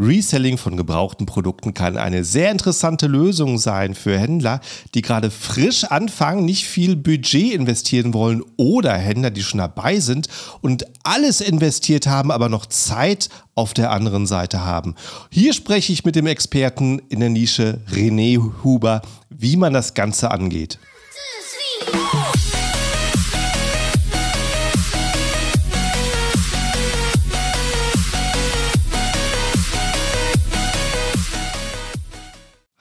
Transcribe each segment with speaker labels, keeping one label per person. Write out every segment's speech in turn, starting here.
Speaker 1: Reselling von gebrauchten Produkten kann eine sehr interessante Lösung sein für Händler, die gerade frisch anfangen, nicht viel Budget investieren wollen oder Händler, die schon dabei sind und alles investiert haben, aber noch Zeit auf der anderen Seite haben. Hier spreche ich mit dem Experten in der Nische René Huber, wie man das Ganze angeht.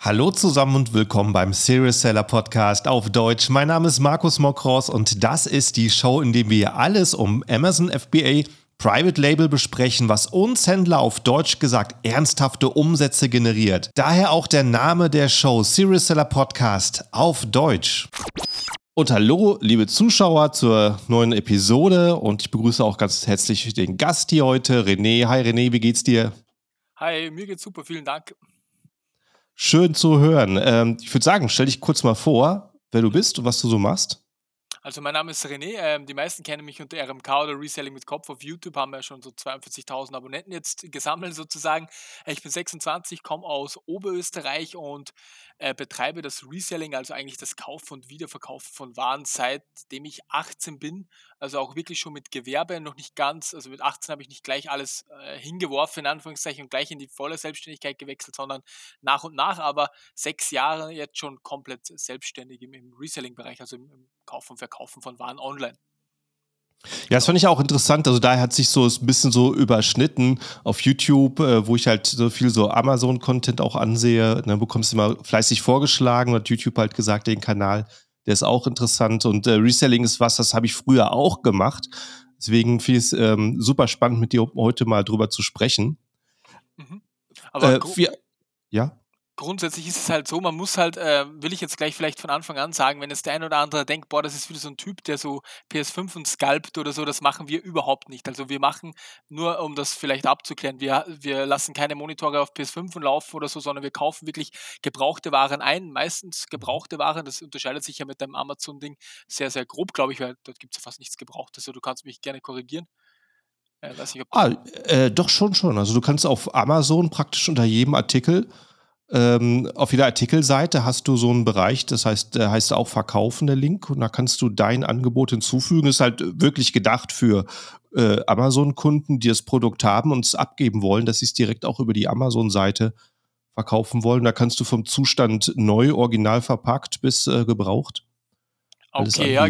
Speaker 1: Hallo zusammen und willkommen beim Serious Seller Podcast auf Deutsch. Mein Name ist Markus Mokros und das ist die Show, in der wir alles um Amazon FBA Private Label besprechen, was uns Händler auf Deutsch gesagt ernsthafte Umsätze generiert. Daher auch der Name der Show Serious Seller Podcast auf Deutsch. Und hallo, liebe Zuschauer, zur neuen Episode und ich begrüße auch ganz herzlich den Gast hier heute, René. Hi René, wie geht's dir?
Speaker 2: Hi, mir geht's super, vielen Dank.
Speaker 1: Schön zu hören. Ähm, ich würde sagen, stell dich kurz mal vor, wer du bist und was du so machst.
Speaker 2: Also mein Name ist René, ähm, die meisten kennen mich unter RMK oder Reselling mit Kopf auf YouTube, haben wir schon so 42.000 Abonnenten jetzt gesammelt sozusagen. Ich bin 26, komme aus Oberösterreich und äh, betreibe das Reselling, also eigentlich das Kaufen und Wiederverkaufen von Waren, seitdem ich 18 bin. Also auch wirklich schon mit Gewerbe, noch nicht ganz, also mit 18 habe ich nicht gleich alles äh, hingeworfen, in Anführungszeichen, und gleich in die volle Selbstständigkeit gewechselt, sondern nach und nach, aber sechs Jahre jetzt schon komplett selbstständig im, im Reselling-Bereich, also im, im Kaufen und Verkaufen von Waren online.
Speaker 1: Ja, das fand ich auch interessant. Also daher hat sich so ein bisschen so überschnitten auf YouTube, äh, wo ich halt so viel so Amazon-Content auch ansehe. Und dann bekommst du immer fleißig vorgeschlagen und hat YouTube halt gesagt, den Kanal, der ist auch interessant. Und äh, Reselling ist was, das habe ich früher auch gemacht. Deswegen finde ich es ähm, super spannend, mit dir heute mal drüber zu sprechen.
Speaker 2: Mhm. Aber äh,
Speaker 1: wir, ja?
Speaker 2: Grundsätzlich ist es halt so, man muss halt, äh, will ich jetzt gleich vielleicht von Anfang an sagen, wenn jetzt der ein oder andere denkt, boah, das ist wieder so ein Typ, der so PS5 und scalpt oder so, das machen wir überhaupt nicht. Also wir machen, nur um das vielleicht abzuklären, wir, wir lassen keine Monitore auf PS5 laufen oder so, sondern wir kaufen wirklich gebrauchte Waren ein, meistens gebrauchte Waren, das unterscheidet sich ja mit dem Amazon-Ding sehr, sehr grob, glaube ich, weil dort gibt es ja fast nichts Gebrauchtes, also du kannst mich gerne korrigieren.
Speaker 1: Äh, nicht, ah, äh, doch schon, schon. Also du kannst auf Amazon praktisch unter jedem Artikel ähm, auf jeder Artikelseite hast du so einen Bereich, das heißt, der heißt auch Verkaufen, der Link, und da kannst du dein Angebot hinzufügen. Ist halt wirklich gedacht für äh, Amazon-Kunden, die das Produkt haben und es abgeben wollen, dass sie es direkt auch über die Amazon-Seite verkaufen wollen. Da kannst du vom Zustand neu, original verpackt bis äh, gebraucht.
Speaker 2: Okay, ja,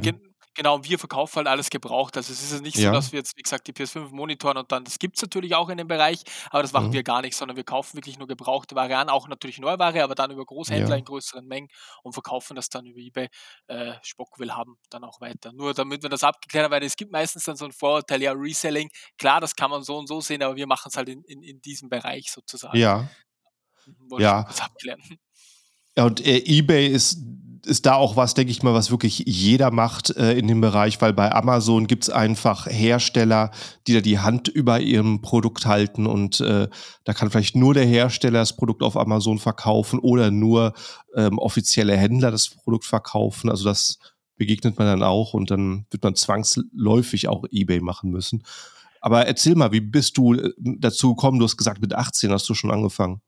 Speaker 2: Genau, wir verkaufen halt alles gebraucht. Also es ist ja nicht so, dass wir jetzt, wie gesagt, die PS5 monitoren und dann, das gibt es natürlich auch in dem Bereich, aber das machen Mhm. wir gar nicht, sondern wir kaufen wirklich nur gebrauchte Ware an, auch natürlich Neuware, aber dann über Großhändler Ja. in größeren Mengen und verkaufen das dann über eBay, äh, Spockwell haben dann auch weiter. Nur damit wir das abgeklärt haben, weil es gibt meistens dann so ein Vorurteil, ja, Reselling, klar, das kann man so und so sehen, aber wir machen es halt in, in, in diesem Bereich sozusagen.
Speaker 1: Ja,
Speaker 2: mhm, Wollte ich ja. kurz abklären.
Speaker 1: Ja, und äh, eBay ist ist da auch was, denke ich mal, was wirklich jeder macht äh, in dem Bereich, weil bei Amazon gibt es einfach Hersteller, die da die Hand über ihrem Produkt halten und äh, da kann vielleicht nur der Hersteller das Produkt auf Amazon verkaufen oder nur ähm, offizielle Händler das Produkt verkaufen. Also das begegnet man dann auch und dann wird man zwangsläufig auch eBay machen müssen. Aber erzähl mal, wie bist du äh, dazu gekommen? Du hast gesagt, mit 18 hast du schon angefangen.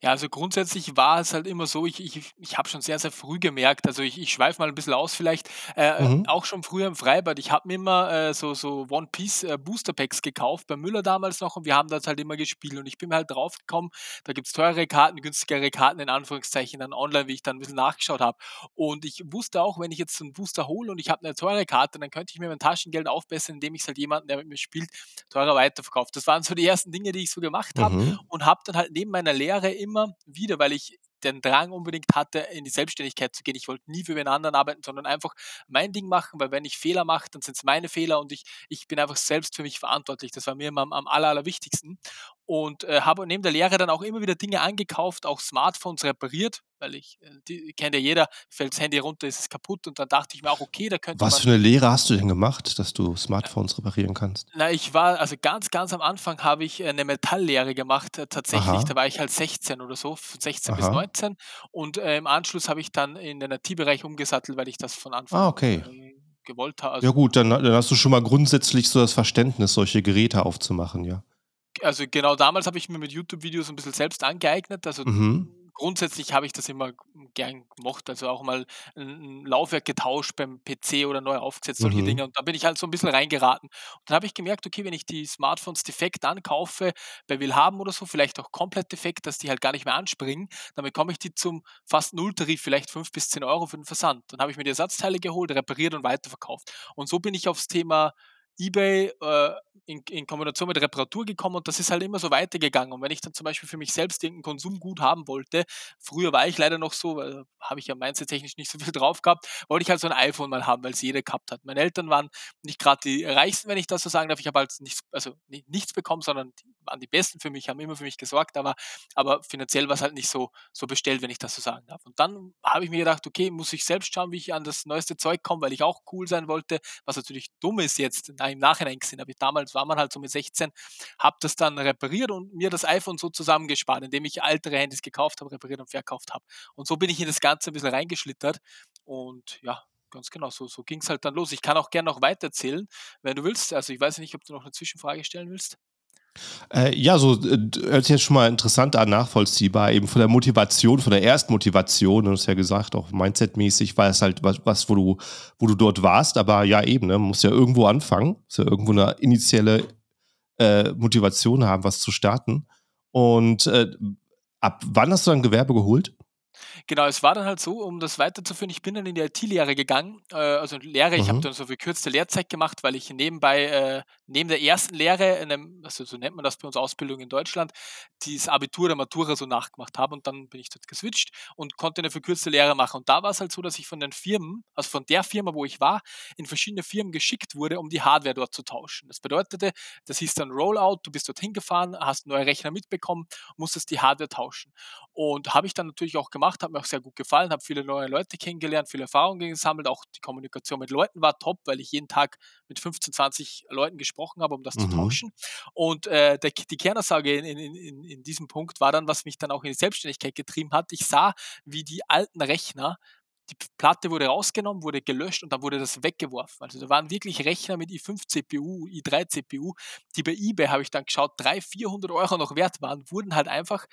Speaker 2: Ja, also grundsätzlich war es halt immer so, ich, ich, ich habe schon sehr, sehr früh gemerkt, also ich, ich schweife mal ein bisschen aus vielleicht, äh, Mhm. auch schon früher im Freibad, ich habe mir immer äh, so, so One Piece äh, Booster Packs gekauft, bei Müller damals noch und wir haben das halt immer gespielt und ich bin mir halt drauf gekommen, da gibt es teure Karten, günstigere Karten in Anführungszeichen dann online, wie ich dann ein bisschen nachgeschaut habe und ich wusste auch, wenn ich jetzt so einen Booster hole und ich habe eine teure Karte, dann könnte ich mir mein Taschengeld aufbessern, indem ich es halt jemanden, der mit mir spielt, teurer weiterverkauft. Das waren so die ersten Dinge, die ich so gemacht habe Mhm. und habe dann halt neben meiner Lehre immer wieder, weil ich den Drang unbedingt hatte, in die Selbstständigkeit zu gehen. Ich wollte nie für einen anderen arbeiten, sondern einfach mein Ding machen, weil wenn ich Fehler mache, dann sind es meine Fehler und ich, ich bin einfach selbst für mich verantwortlich. Das war mir immer am, am aller, allerwichtigsten und äh, habe neben der Lehre dann auch immer wieder Dinge angekauft, auch Smartphones repariert, weil ich, äh, die kennt ja jeder, fällt das Handy runter, ist es kaputt und dann dachte ich mir auch, okay, da könnte
Speaker 1: Was für eine Lehre hast du denn gemacht, dass du Smartphones reparieren kannst?
Speaker 2: Na, ich war, also ganz, ganz am Anfang habe ich eine Metalllehre gemacht, äh, tatsächlich, Aha. da war ich halt 16 oder so, von 16 Aha. bis 19 und äh, im Anschluss habe ich dann in den IT-Bereich umgesattelt, weil ich das von Anfang
Speaker 1: ah, okay.
Speaker 2: an äh, gewollt habe.
Speaker 1: Also, ja gut, dann, dann hast du schon mal grundsätzlich so das Verständnis, solche Geräte aufzumachen, ja.
Speaker 2: Also, genau damals habe ich mir mit YouTube-Videos 'n bisschen selbst angeeignet. Also,
Speaker 1: Mhm.
Speaker 2: Grundsätzlich habe ich das immer gern gemocht, also auch mal 'n 'n Laufwerk getauscht beim PC oder neu aufgesetzt, solche
Speaker 1: Mhm.
Speaker 2: Dinge. Und da bin ich halt so 'n bisschen reingeraten. Und dann habe ich gemerkt, okay, wenn ich die Smartphones defekt ankaufe, bei willhaben oder so, vielleicht auch komplett defekt, dass die halt gar nicht mehr anspringen, dann bekomme ich die zum fast Nulltarif, vielleicht 5 bis 10 € für den Versand. Dann habe ich mir die Ersatzteile geholt, repariert und weiterverkauft. Und so bin ich aufs Thema eBay, äh, in in Kombination mit Reparatur gekommen und das ist halt immer so weitergegangen. Und wenn ich dann zum Beispiel für mich selbst irgend 'n Konsumgut haben wollte früher war ich leider noch so, äh, habe ich ja mindsettechnisch nicht so viel drauf gehabt, wollte ich halt so 'n iPhone mal haben, weil's jeder gehabt hat. Meine Eltern waren nicht grad die Reichsten, wenn ich das so sagen darf. Ich habe halt nichts also, ni nichts bekommen, sondern die waren die Besten für mich, haben immer für mich gesorgt, aber aber finanziell war's halt nicht so so bestellt, wenn ich das so sagen darf. Und dann habe ich mir gedacht: „Okay, muss ich selbst schauen, wie ich an das neueste Zeug komme“, weil ich auch cool sein wollte, was natürlich dumm ist jetzt, im Nachhinein gesehen. Aber damals war man halt so mit 16, habe das dann repariert und mir das iPhone so zusammengespart, indem ich ältere Handys gekauft habe, repariert und verkauft habe. Und so bin ich in das Ganze 'n bisschen reingeschlittert und ja, ganz genau, so so ging's halt dann los. Ich kann auch gern noch weitererzählen, wenn du willst. Also, ich weiß nicht, ob du noch 'ne Zwischenfrage stellen willst?
Speaker 1: Äh, ja, so, äh, hört sich jetzt schon mal interessant an, nachvollziehbar, eben von der Motivation, von der Erstmotivation. Du hast ja gesagt, auch mindsetmäßig war es halt was was, wo du wo du dort warst. Aber ja eben, ne, man muss ja irgendwo anfangen. Muss ja irgendwo 'ne initiale, äh, Motivation haben, was zu starten. Und, äh, ab wann hast du dein Gewerbe geholt?
Speaker 2: Genau, es war dann halt so, um das weiterzuführen, ich bin dann in die IT-Lehre gegangen, äh, also Lehre, ich habe
Speaker 1: Mhm.
Speaker 2: dann so verkürzte Lehrzeit gemacht, weil ich nebenbei, äh, neben der ersten Lehre in 'nem also so nennt man das bei uns Ausbildung in Deutschland, dieses Abitur oder Matura so nachgemacht habe und dann bin ich dort geswitcht und konnte 'ne verkürzte Lehre machen. Und da war's halt so, dass ich von den Firmen also von der Firma, wo ich war, in verschiedene Firmen geschickt wurde, um die Hardware dort zu tauschen. Das bedeutete, das hieß dann Rollout, du bist dorthin gefahren, hast neue Rechner mitbekommen, musstest die Hardware tauschen. Und habe ich dann natürlich auch gemacht, hat mir auch sehr gut gefallen, habe viele neue Leute kennengelernt, viele Erfahrungen gesammelt, auch die Kommunikation mit Leuten war top, weil ich jeden Tag mit 15, 20 Leuten gesprochen habe, um das zu
Speaker 1: Mhm.
Speaker 2: tauschen. Und, äh, der die Kernaussage in in in in diesem Punkt war dann, was mich dann auch in die Selbstständigkeit getrieben hat. Ich sah, wie die alten Rechner die Platte wurde rausgenommen, wurde gelöscht und dann wurde das weggeworfen. Also, da waren wirklich Rechner mit i5 CPU, i3 CPU, die bei eBay, habe ich dann geschaut, 300, 400 € noch wert waren, wurden halt einfach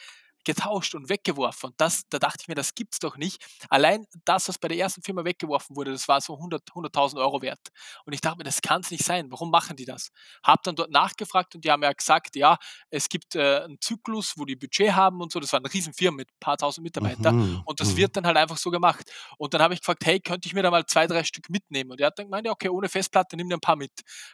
Speaker 2: getauscht und weggeworfen. Und das da dachte ich mir: „Das gibt's doch nicht.“ Allein das, was bei der ersten Firma weggeworfen wurde, das war so hundert 100.000 € wert. Und ich dachte mir: „Das kann's nicht sein. Warum machen die das?“ Habe dann dort nachgefragt und die haben mir gesagt: „Ja, es gibt, äh, 'n Zyklus, wo die Budget haben und so.“ Das waren Riesenfirmen mit paar 1.000 Mitarbeiter
Speaker 1: Mhm,
Speaker 2: und das
Speaker 1: mhm.
Speaker 2: wird dann halt einfach so gemacht. Und dann habe ich gefragt: „Hey, könnte ich mir da mal 2, 3 Stück mitnehmen?“ Und er hat dann gemeint: „Ja, okay, ohne Festplatte, nimm dir 'n paar mit.“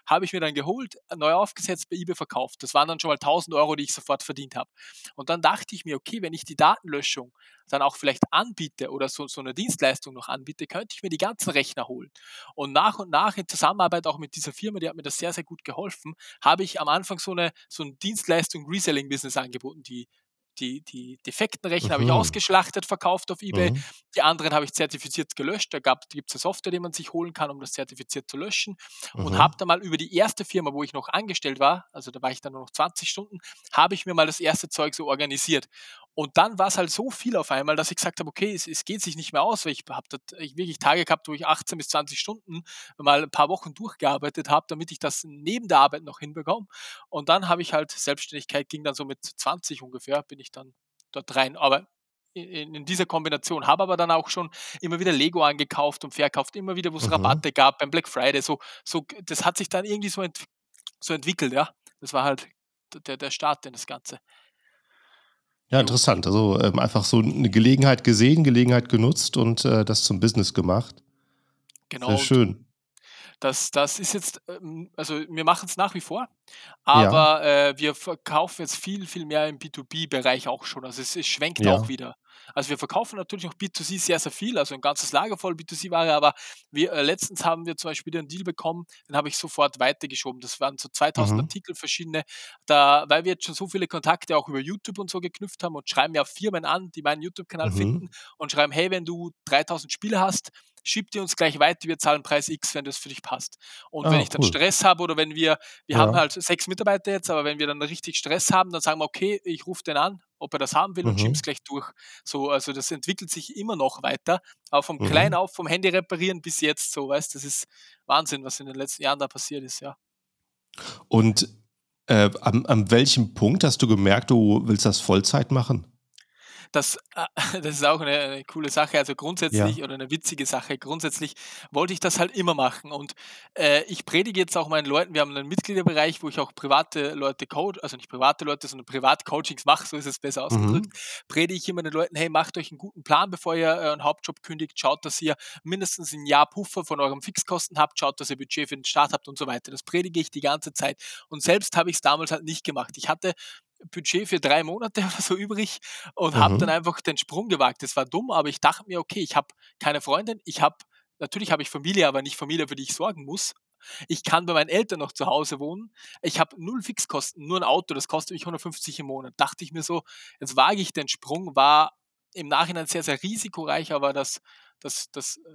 Speaker 2: Habe ich mir dann geholt, neu aufgesetzt, bei eBay verkauft. Das waren dann schon mal 1.000 €, die ich sofort verdient habe. Und dann dachte ich mir: „Okay, wenn ich die Datenlöschung dann auch vielleicht anbiete oder so so 'ne Dienstleistung noch anbiete, könnte ich mir die ganzen Rechner holen.“ Und nach und nach in Zusammenarbeit auch mit dieser Firma, die hat mir da sehr, sehr gut geholfen, habe ich am Anfang so 'ne so 'n Dienstleistung-Reselling-Business angeboten. Die die die defekten Rechner habe ich
Speaker 1: Mhm.
Speaker 2: ausgeschlachtet, verkauft auf eBay.
Speaker 1: Mhm.
Speaker 2: Die anderen habe ich zertifiziert gelöscht. Da gab gibt's 'ne Software, die man sich holen kann, um das zertifiziert zu löschen. Und habe
Speaker 1: Mhm.
Speaker 2: dann mal über die erste Firma, wo ich noch angestellt war also da war ich dann nur noch 20 Stunden, habe ich mir mal das erste Zeug so organisiert. Und dann war's halt so viel auf einmal, dass ich gesagt habe: „Okay, es es geht sich nicht mehr aus“, weil ich habe ich wirklich Tage gehabt, wo ich 18 bis 20 Stunden mal 'n paar Wochen durchgearbeitet habe, damit ich das neben der Arbeit noch hinbekomme. Und dann habe ich halt Selbstständigkeit ging dann so mit 20 ungefähr bin ich dann dort rein. Aber in in dieser Kombination, habe aber dann auch schon immer wieder Lego angekauft und verkauft, immer wieder, wo's
Speaker 1: Mhm.
Speaker 2: Rabatte gab beim Black Friday, so so das hat sich dann irgendwie so entw so entwickelt, ja. Das war halt der der Start in das Ganze.
Speaker 1: Ja, interessant. Also, ähm, einfach so 'ne Gelegenheit gesehen, Gelegenheit genutzt und, äh, das zum Business gemacht. Sehr
Speaker 2: Genau und
Speaker 1: schön.
Speaker 2: Das das ist jetzt, ähm also wir machen's nach wie vor,
Speaker 1: Ja.
Speaker 2: aber, äh, wir verkaufen jetzt viel, viel mehr im B2B-Bereich auch schon. Also es es schwenkt auch
Speaker 1: Ja.
Speaker 2: wieder. Also wir verkaufen natürlich auch B2C sehr, sehr viel, also 'n ganzes Lager voll B2C-Ware, aber wir äh, letztens haben wir zum Beispiel wieder 'n Deal bekommen, den habe ich sofort weitergeschoben. Das waren so 2.000
Speaker 1: Mhm.
Speaker 2: Artikel verschiedene. Da weil wir jetzt schon so viele Kontakte auch über YouTube und so geknüpft haben und schreiben ja Firmen an, die meinen YouTube-Kanal finden
Speaker 1: Mhm.
Speaker 2: und schreiben: „Hey, wenn du 3.000 Spiele hast, schieb die uns gleich weiter, wir zahlen Preis X, wenn das für dich passt.“ Und wenn
Speaker 1: Ah,
Speaker 2: ich dann
Speaker 1: cool.
Speaker 2: Stress habe oder wenn wir wir haben
Speaker 1: Ja.
Speaker 2: halt 6 Mitarbeiter jetzt, aber wenn wir dann richtig Stress haben, dann sagen wir: „Okay, ich rufe den an, ob er das haben will und schieb's
Speaker 1: Mhm.
Speaker 2: gleich durch.“ So, also das entwickelt sich immer noch weiter, aber vom klein
Speaker 1: Mhm.
Speaker 2: auf, vom Handy reparieren bis jetzt so, weißt, das ist Wahnsinn, was in den letzten Jahren da passiert ist, ja.
Speaker 1: Und Äh, an, an welchem Punkt hast du gemerkt, du willst das Vollzeit machen?
Speaker 2: Das, äh, das ist auch eine, eine coole Sache. Also grundsätzlich
Speaker 1: Ja.
Speaker 2: oder eine witzige Sache. Grundsätzlich wollte ich das halt immer machen. Und äh, ich predige jetzt auch meinen Leuten, wir haben einen Mitgliederbereich, wo ich auch private Leute coach, also nicht private Leute, sondern Privat-Coachings mache, so ist es besser ausgedrückt.
Speaker 1: Mhm.
Speaker 2: Predige ich immer den Leuten, hey, macht euch einen guten Plan, bevor ihr euren Hauptjob kündigt. Schaut, dass ihr mindestens ein Jahr Puffer von euren Fixkosten habt. Schaut, dass ihr Budget für den Start habt und so weiter. Das predige ich die ganze Zeit. Und selbst habe ich es damals halt nicht gemacht. Ich hatte Budget für 3 Monate oder so übrig und habe dann
Speaker 1: Mhm.
Speaker 2: einfach den Sprung gewagt. Das war dumm, aber ich dachte mir: „Okay, ich habe keine Freundin, ich habe natürlich habe ich Familie, aber nicht Familie, für die ich sorgen muss. Ich kann bei meinen Eltern noch zu Hause wohnen. Ich habe null Fixkosten, nur ein Auto, das kostet mich 150 im Monat.“ Dachte ich mir so: „Jetzt wage ich den Sprung.“ War im Nachhinein sehr, sehr risikoreich, aber das das das, äh,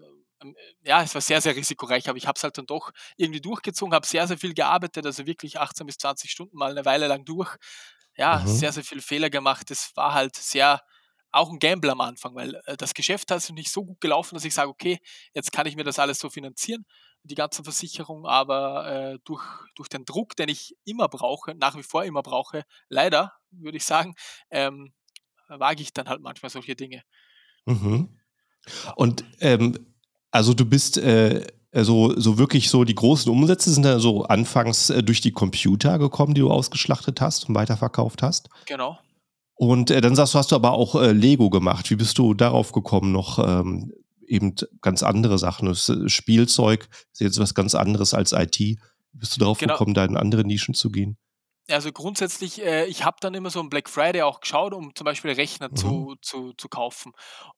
Speaker 2: ähm, ja, es war sehr, sehr risikoreich, aber ich habe es halt dann doch irgendwie durchgezogen, habe sehr, sehr viel gearbeitet, also wirklich 18 bis 20 Stunden mal eine Weile lang durch ja,
Speaker 1: Mhm.
Speaker 2: sehr, sehr viele Fehler gemacht. Das war halt sehr auch ein Gamble am Anfang, weil, äh, das Geschäft hat nicht so gut gelaufen, dass ich sage: „Okay, jetzt kann ich mir das alles so finanzieren, die ganzen Versicherungen.“ Aber, äh, durch durch den Druck, den ich immer brauche, nach wie vor immer brauche, leider, würde ich sagen, ähm, wage ich dann halt manchmal solche Dinge.
Speaker 1: Mhm. Und, ähm, also du bist, äh, so so wirklich so die großen Umsätze sind dann so anfangs, äh, durch die Computer gekommen, die du ausgeschlachtet hast und weiterverkauft hast?
Speaker 2: Genau.
Speaker 1: Und, äh, dann sagst du, hast du aber auch, äh, Lego gemacht. Wie bist du darauf gekommen, noch, ähm, eben ganz andere Sachen das, äh, Spielzeug ist jetzt was ganz anderes als IT. Wie bist du darauf
Speaker 2: Genau.
Speaker 1: gekommen, da in andere Nischen zu gehen?
Speaker 2: Also grundsätzlich, äh, ich habe dann immer so 'n Black Friday auch geschaut, um zum Beispiel Rechner
Speaker 1: Mhm.
Speaker 2: zu zu zu kaufen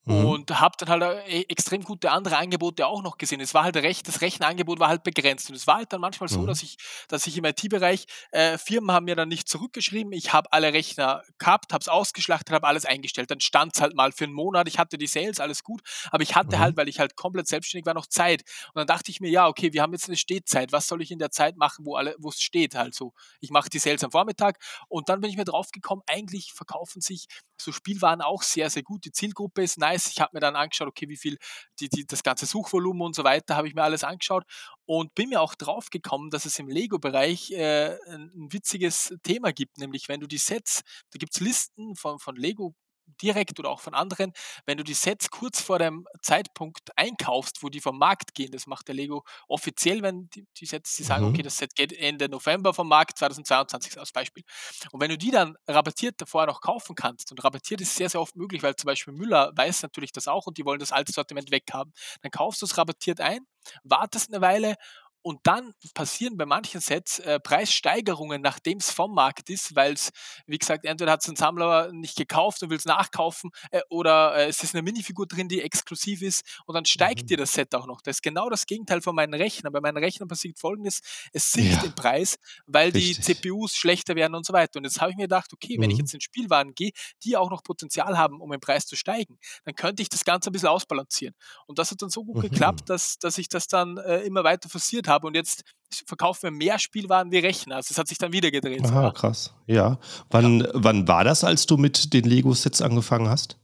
Speaker 1: Mhm.
Speaker 2: und habe dann halt, äh, e extrem gute andere Angebote auch noch gesehen. Es war halt recht das Rechnerangebot war halt begrenzt und es war halt dann manchmal so,
Speaker 1: Mhm.
Speaker 2: dass ich dass ich im IT-Bereich äh, Firmen haben mir dann nicht zurückgeschrieben. Ich habe alle Rechner gehabt, habe es ausgeschlachtet, habe alles eingestellt. Dann stand's halt mal für 'n Monat. Ich hatte die Sales, alles gut, aber ich hatte
Speaker 1: Mhm.
Speaker 2: halt, weil ich halt komplett selbstständig war, noch Zeit. Und dann dachte ich mir: „Ja, okay, wir haben jetzt 'ne Stetzeit. Was soll ich in der Zeit machen, wo alle wo's steht halt so?“ Ich mache die Sales am Vormittag und dann bin ich mir drauf gekommen, eigentlich verkaufen sich so Spielwaren auch sehr, sehr gut. Die Zielgruppe ist nice. Ich habe mir dann angeschaut, okay, wie viel die die das ganze Suchvolumen und so weiter, habe ich mir alles angeschaut und bin mir auch drauf gekommen, dass es im Lego-Bereich, äh, 'n 'n witziges Thema gibt, nämlich wenn du die Sets da gibt's Listen von von Lego direkt oder auch von anderen. Wenn du die Sets kurz vor dem Zeitpunkt einkaufst, wo die vom Markt gehen, das macht der Lego offiziell, wenn die die Sets die sagen: „Okay,
Speaker 1: Mhm.
Speaker 2: das Set geht Ende November vom Markt, 2022“, als Beispiel. Und wenn du die dann rabattiert vorher noch kaufen kannst und rabattiert ist sehr, sehr oft möglich, weil zum Beispiel Müller weiß natürlich das auch und die wollen das alte Sortiment weghaben. Dann kaufst du's rabattiert ein, wartest 'ne Weile und dann passieren bei manchen Sets, äh, Preissteigerungen, nachdem's vom Markt ist, weil's, wie gesagt, entweder hat's 'n Sammler nicht gekauft und will's nachkaufen, äh, oder, äh, es ist 'ne Minifigur drin, die exklusiv ist und dann steigt
Speaker 1: Mhm.
Speaker 2: dir das Set auch noch. Das ist genau das Gegenteil von meinen Rechnern. Bei meinen Rechnern passiert Folgendes: Es sinkt im
Speaker 1: Ja,
Speaker 2: Preis, weil die
Speaker 1: richtig.
Speaker 2: CPUs schlechter werden und so weiter. Und jetzt habe ich mir gedacht: „Okay, wenn ich
Speaker 1: Mhm.
Speaker 2: jetzt in Spielwaren gehe, die auch noch Potenzial haben, um im Preis zu steigen, dann könnte ich das Ganze 'n bisschen ausbalancieren.“ Und das hat dann so gut geklappt,
Speaker 1: Mhm.
Speaker 2: dass dass ich das dann, äh, immer weiter forciert habe und jetzt verkaufen wir mehr Spielwaren wie Rechner. Also, es hat sich dann wieder gedreht
Speaker 1: Aha, krass. Ja.
Speaker 2: Ja.
Speaker 1: Wann wann war das, als du mit den Lego-Sets angefangen hast?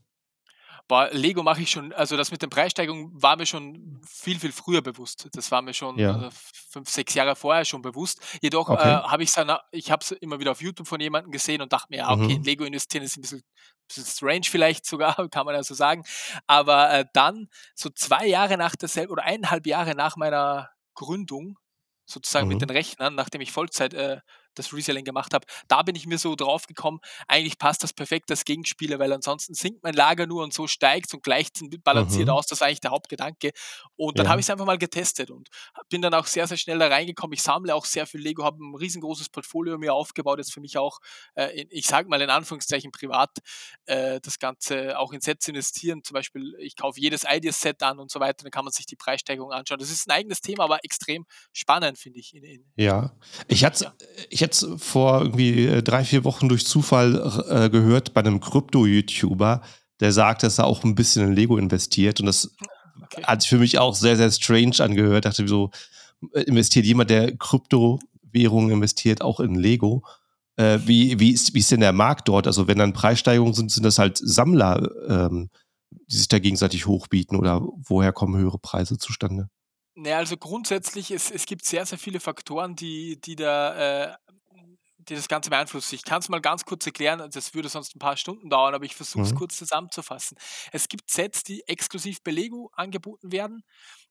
Speaker 2: Boah, Lego mache ich schon also, das mit den Preissteigerungen war mir schon viel, viel früher bewusst. Das war mir schon,
Speaker 1: Ja.
Speaker 2: äh, f 5, 6 Jahre vorher schon bewusst. Jedoch, äh,
Speaker 1: Okay.
Speaker 2: habe ich's dann ich habe es immer wieder auf YouTube von jemandem gesehen und dachte mir: „Ja, okay, in
Speaker 1: Mhm.
Speaker 2: Lego investieren ist 'n bisschen bisschen strange vielleicht sogar, kann man ja so sagen.“ Aber, äh, dann so 2 Jahre nach derselb oder 1,5 Jahre nach meiner Gründung, sozusagen mit den
Speaker 1: Mhm.
Speaker 2: Rechnern, nachdem ich Vollzeit, äh, das Reselling gemacht habe, da bin ich mir so drauf gekommen, eigentlich passt das perfekt als Gegenspieler, weil ansonsten sinkt mein Lager nur und so steigt's und gleicht balanciert
Speaker 1: Mhm.
Speaker 2: aus. Das ist eigentlich der Hauptgedanke. Und dann habe
Speaker 1: Ja.
Speaker 2: ich's einfach mal getestet und bin dann auch sehr, sehr schnell da reingekommen. Ich sammle auch sehr viel Lego, habe 'n riesengroßes Portfolio mir aufgebaut, jetzt für mich auch, äh, ich sage mal in Anführungszeichen privat, äh, das Ganze auch in Sets investieren. Zum Beispiel, ich kaufe jedes Ideas-Set an und so weiter, dann kann man sich die Preissteigerung anschauen. Das ist 'n eigenes Thema, aber extrem spannend, finde ich in in
Speaker 1: Ja. Ich hatte
Speaker 2: ja.
Speaker 1: es ich hatte es vor irgendwie, äh, 3, 4 Wochen durch Zufall äh, gehört bei 'nem Krypto-YouTuber, der sagt, dass er auch 'n bisschen in Lego investiert und das
Speaker 2: Okay.
Speaker 1: hat sich für mich auch sehr, sehr strange angehört. Dachte mir so, äh, investiert jemand, der Kryptowährungen investiert, auch in Lego? Äh, wie wie ist wie ist denn der Markt dort? Also, wenn dann Preissteigerungen sind, sind das halt Sammler, ähm, die sich da gegenseitig hochbieten oder woher kommen höhere Preise zustande?
Speaker 2: Na ja, also grundsätzlich, es es gibt sehr, sehr viele Faktoren, die die da, äh die das Ganze beeinflusst. Ich kann es mal ganz kurz erklären, das würde sonst ein paar Stunden dauern, aber ich versuche es
Speaker 1: Mhm.
Speaker 2: kurz zusammenzufassen. Es gibt Sets, die exklusiv bei Lego angeboten werden,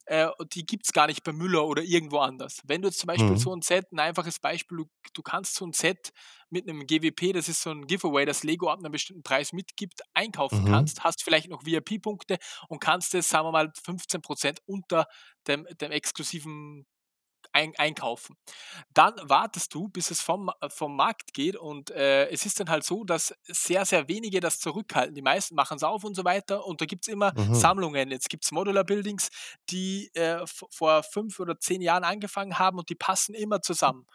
Speaker 2: äh, die gibt es gar nicht bei Müller oder irgendwo anders. Wenn du jetzt zum Beispiel
Speaker 1: Mhm.
Speaker 2: so ein Set, ein einfaches Beispiel, du, du kannst so ein Set mit einem GWP, das ist so ein Giveaway, das Lego ab einem bestimmten Preis mitgibt, einkaufen
Speaker 1: Mhm.
Speaker 2: kannst, hast vielleicht noch VIP-Punkte und kannst es, sagen wir mal, 15% unter dem, dem exklusiven ein einkaufen. Dann wartest du, bis es vom vom Markt geht und, äh, es ist dann halt so, dass sehr, sehr wenige das zurückhalten. Die meisten machen es auf und so weiter und da gibt es immer
Speaker 1: Mhm.
Speaker 2: Sammlungen. Jetzt gibt es Modular Buildings, die, äh, vor 5 oder 10 Jahren angefangen haben und die passen immer zusammen.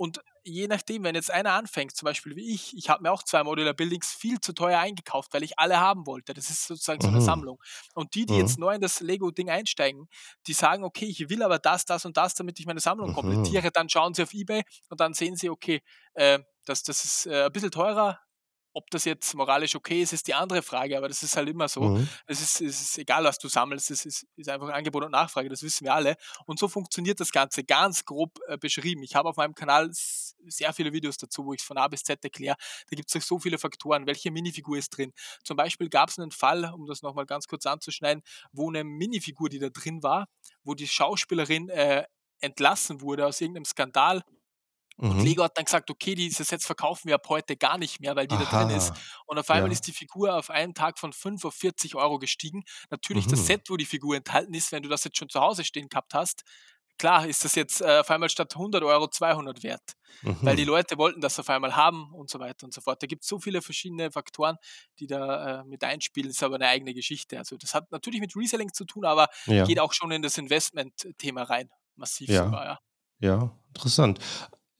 Speaker 2: Und je nachdem, wenn jetzt einer anfängt, zum Beispiel wie ich, ich habe mir auch 2 Modular Buildings viel zu teuer eingekauft, weil ich alle haben wollte. Das ist sozusagen so eine
Speaker 1: Mhm.
Speaker 2: Sammlung. Und die, die jetzt
Speaker 1: Mhm.
Speaker 2: neu in das Lego-Ding einsteigen, die sagen: „Okay, ich will aber das, das und das, damit ich meine Sammlung
Speaker 1: Mhm.
Speaker 2: komplettiere.“ Dann schauen sie auf eBay und dann sehen sie, okay, äh, das das ist, äh, ein bisschen teurer. Ob das jetzt moralisch okay ist, ist die andere Frage, aber das ist halt immer so.
Speaker 1: Mhm.
Speaker 2: Es ist es ist egal, was du sammelst, es ist ist einfach Angebot und Nachfrage, das wissen wir alle. Und so funktioniert das Ganze ganz grob, äh, beschrieben. Ich habe auf meinem Kanal sehr viele Videos dazu, wo ich's von A bis Z erkläre. Da gibt's auch so viele Faktoren. Welche Minifigur ist drin? Zum Beispiel gab's 'nen Fall, um das noch mal ganz kurz anzuschneiden, wo 'ne Minifigur, die da drin war, wo die Schauspielerin, äh, entlassen wurde aus irgend 'nem Skandal und
Speaker 1: Mhm.
Speaker 2: Lego hat dann gesagt: „Okay, diese Sets verkaufen wir ab heute gar nicht mehr, weil die da drin ist.“
Speaker 1: Aha.
Speaker 2: Und auf einmal
Speaker 1: Ja.
Speaker 2: ist die Figur auf einen Tag von 5 auf 40 Euro gestiegen. Natürlich das
Speaker 1: Mhm.
Speaker 2: Set, wo die Figur enthalten ist, wenn du das jetzt schon zu Hause stehen gehabt hast, klar ist das jetzt, äh, auf einmal statt 100 Euro 200 wert, weil die
Speaker 1: Mhm.
Speaker 2: Leute wollten das auf einmal haben und so weiter und so fort. Da gibt's so viele verschiedene Faktoren, die da, äh, mit einspielen, ist aber 'ne eigene Geschichte. Also, das hat natürlich mit Reselling zu tun, aber
Speaker 1: Ja.
Speaker 2: geht auch schon in das Investment-Thema rein, massiv
Speaker 1: Ja.
Speaker 2: sogar, ja.
Speaker 1: Ja, interessant.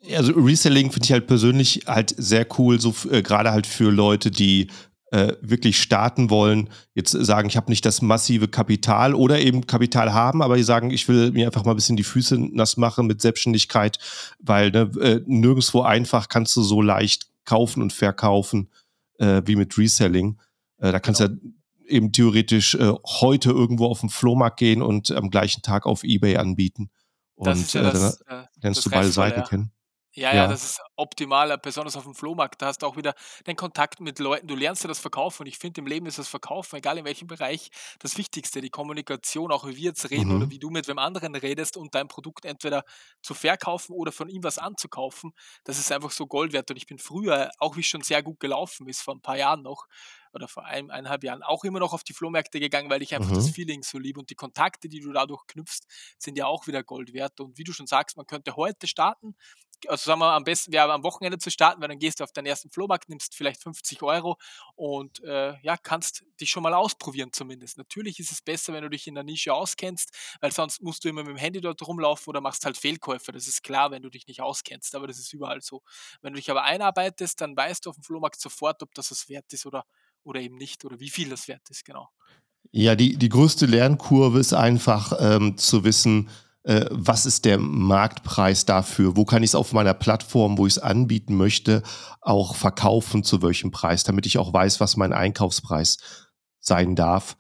Speaker 1: Also, Reselling finde ich halt persönlich halt sehr cool, so äh, grade halt für Leute, die, äh, wirklich starten wollen, jetzt sagen: „Ich habe nicht das massive Kapital“ oder eben Kapital haben, aber die sagen: „Ich will mir einfach mal bisschen die Füße nass machen mit Selbstständigkeit“, weil, ne, äh, nirgendswo einfach kannst du so leicht kaufen und verkaufen, äh, wie mit Reselling. Äh, da kannst du
Speaker 2: Genau.
Speaker 1: ja eben theoretisch, äh, heute irgendwo auf 'n Flohmarkt gehen und am gleichen Tag auf eBay anbieten. Und,
Speaker 2: ja
Speaker 1: äh, dann
Speaker 2: das äh,
Speaker 1: lernst du beide Seiten
Speaker 2: ja.
Speaker 1: kennen.
Speaker 2: Ja, ja,
Speaker 1: Ja.
Speaker 2: das ist optimal, äh, besonders aufm Flohmarkt. Da hast du auch wieder den Kontakt mit Leuten. Du lernst ja das Verkaufen und ich finde, im Leben ist das Verkaufen, egal in welchem Bereich, das Wichtigste. Die Kommunikation, auch wie wir jetzt reden oder
Speaker 1: Mhm.
Speaker 2: wie du mit wem anderen redest und dein Produkt entweder zu verkaufen oder von ihm was anzukaufen, das ist einfach so Gold wert. Und ich bin früher, auch wie's schon sehr gut gelaufen ist, vor 'n paar Jahren noch oder vor ein 1,5 Jahren, auch immer noch auf die Flohmärkte gegangen, weil ich einfach das
Speaker 1: Mhm.
Speaker 2: Feeling so liebe und die Kontakte, die du dadurch knüpfst, sind ja auch wieder Gold wert. Und wie du schon sagst, man könnte heute starten. Also, sagen wir, am besten wäre am Wochenende zu starten, weil dann gehst du auf deinen ersten Flohmarkt, nimmst vielleicht 50 Euro und, äh, ja, kannst dich schon mal ausprobieren zumindest. Natürlich ist es besser, wenn du dich in der Nische auskennst, weil sonst musst du immer mit'm Handy dort rumlaufen oder machst halt Fehlkäufe. Das ist klar, wenn du dich nicht auskennst, aber das ist überall so. Wenn du dich aber einarbeitest, dann weißt du aufm Flohmarkt sofort, ob das was wert ist oder oder eben nicht oder wie viel das wert ist, genau.
Speaker 1: Ja, die die größte Lernkurve ist einfach, ähm, zu wissen, äh, was ist der Marktpreis dafür? Wo kann ich's auf meiner Plattform, wo ich's anbieten möchte, auch verkaufen, zu welchem Preis, damit ich auch weiß, was mein Einkaufspreis sein darf.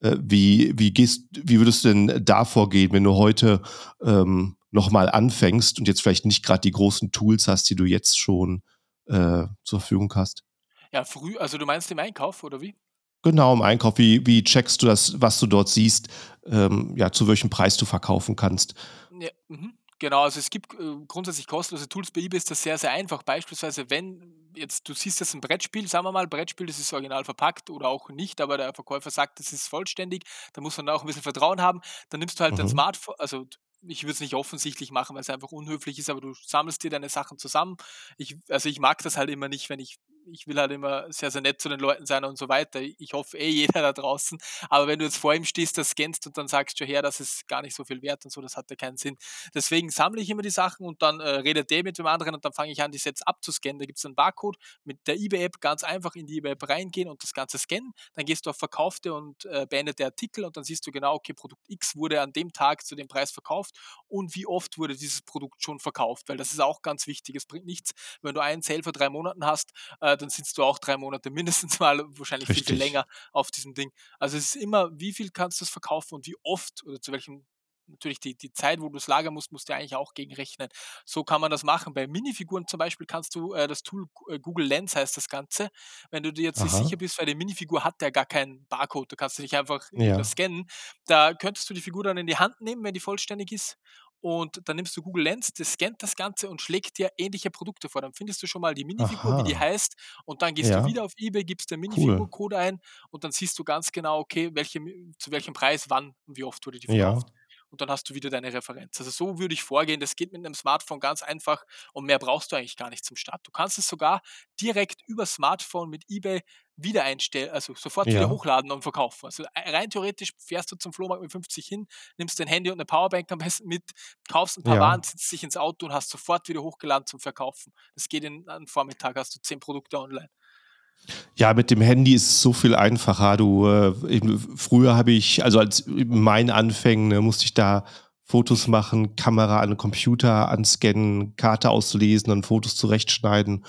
Speaker 1: Äh, wie wie gehst wie würdest du denn da vorgehen, wenn du heute, ähm, noch mal anfängst und jetzt vielleicht nicht grad die großen Tools hast, die du jetzt schon, äh, zur Verfügung hast?
Speaker 2: Ja, früh also, du meinst im Einkauf oder wie?
Speaker 1: Genau, im Einkauf. Wie wie checkst du das, was du dort siehst, ähm, ja, zu welchem Preis du verkaufen kannst?
Speaker 2: Ja, mhm. Genau, also, es gibt, äh, grundsätzlich kostenlose Tools. Bei eBay ist das sehr, sehr einfach. Beispielsweise, wenn jetzt du siehst jetzt 'n Brettspiel, sagen wir mal, Brettspiel, das ist original verpackt oder auch nicht, aber der Verkäufer sagt, das ist vollständig, da muss man da auch 'n bisschen Vertrauen haben. Dann nimmst du halt dein
Speaker 1: Mhm.
Speaker 2: Smartpho also, d ich würde es nicht offensichtlich machen, weil's einfach unhöflich ist, aber du sammelst dir deine Sachen zusammen. Ich also, ich mag das halt immer nicht, wenn ich ich will halt immer sehr, sehr nett zu den Leuten sein und so weiter. Ich hoffe eh jeder da draußen. Aber wenn du jetzt vor ihm stehst, das scannst und dann sagst: „Schau her, das ist gar nicht so viel wert“ und so, das hat ja keinen Sinn. Deswegen sammle ich immer die Sachen und dann, äh, redet der mit dem anderen und dann fange ich an, die Sets abzuscannen. Da gibt's 'n Barcode mit der eBay-App ganz einfach in die eBay-App reingehen und das Ganze scannen. Dann gehst du auf Verkaufte und, äh, beendete Artikel und dann siehst du genau, okay, Produkt X wurde an dem Tag zu dem Preis verkauft und wie oft wurde dieses Produkt schon verkauft, weil das ist auch ganz wichtig. Es bringt nichts, wenn du einen Sale vor 3 Monaten hast, äh, dann sitzt du auch 3 Monate mindestens mal, wahrscheinlich viel, viel
Speaker 1: Richtig.
Speaker 2: länger auf diesem Ding. Also, es ist immer, wie viel kannst du's verkaufen und wie oft oder zu welchem natürlich die, die Zeit, wo du es lagern musst, musst du eigentlich auch gegenrechnen. So kann man das machen. Bei Minifiguren zum Beispiel kannst du äh, das Tool äh, Google Lens heißt das Ganze. Wenn du dir jetzt nicht sicher bist, weil die Minifigur hat ja gar keinen Barcode, du kannst dich einfach ja. scannen. Da könntest du die Figur dann in die Hand nehmen, wenn die vollständig ist und dann nimmst du Google Lens, das scannt das Ganze und schlägt dir ähnliche Produkte vor. Dann findest du schon mal die Minifigur, Aha. wie die heißt, und dann gehst ja. du wieder auf eBay, gibst den Minifigur-Code cool. ein und dann siehst du ganz genau, okay, welche, zu welchem Preis, wann und wie oft wurde die verkauft. Ja. Und dann hast du wieder deine Referenz. Also so würde ich vorgehen. Das geht mit einem Smartphone ganz einfach und mehr brauchst du eigentlich gar nicht zum Start. Du kannst es sogar direkt über Smartphone mit eBay wieder einstellen, also sofort ja. wieder hochladen und verkaufen. Also äh, rein theoretisch fährst du zum Flohmarkt mit 50 hin, nimmst dein Handy und eine Powerbank am besten mit, kaufst ein paar ja. Waren, sitzt dich ins Auto und hast sofort wieder hochgeladen zum Verkaufen. Das geht in einem Vormittag, hast du zehn Produkte online.
Speaker 1: Ja, mit dem Handy ist es so viel einfacher. Du, äh, früher habe ich, also als mein Anfängen, ne, musste ich da Fotos machen, Kamera an den Computer anscannen, Karte auslesen, dann Fotos zurechtschneiden.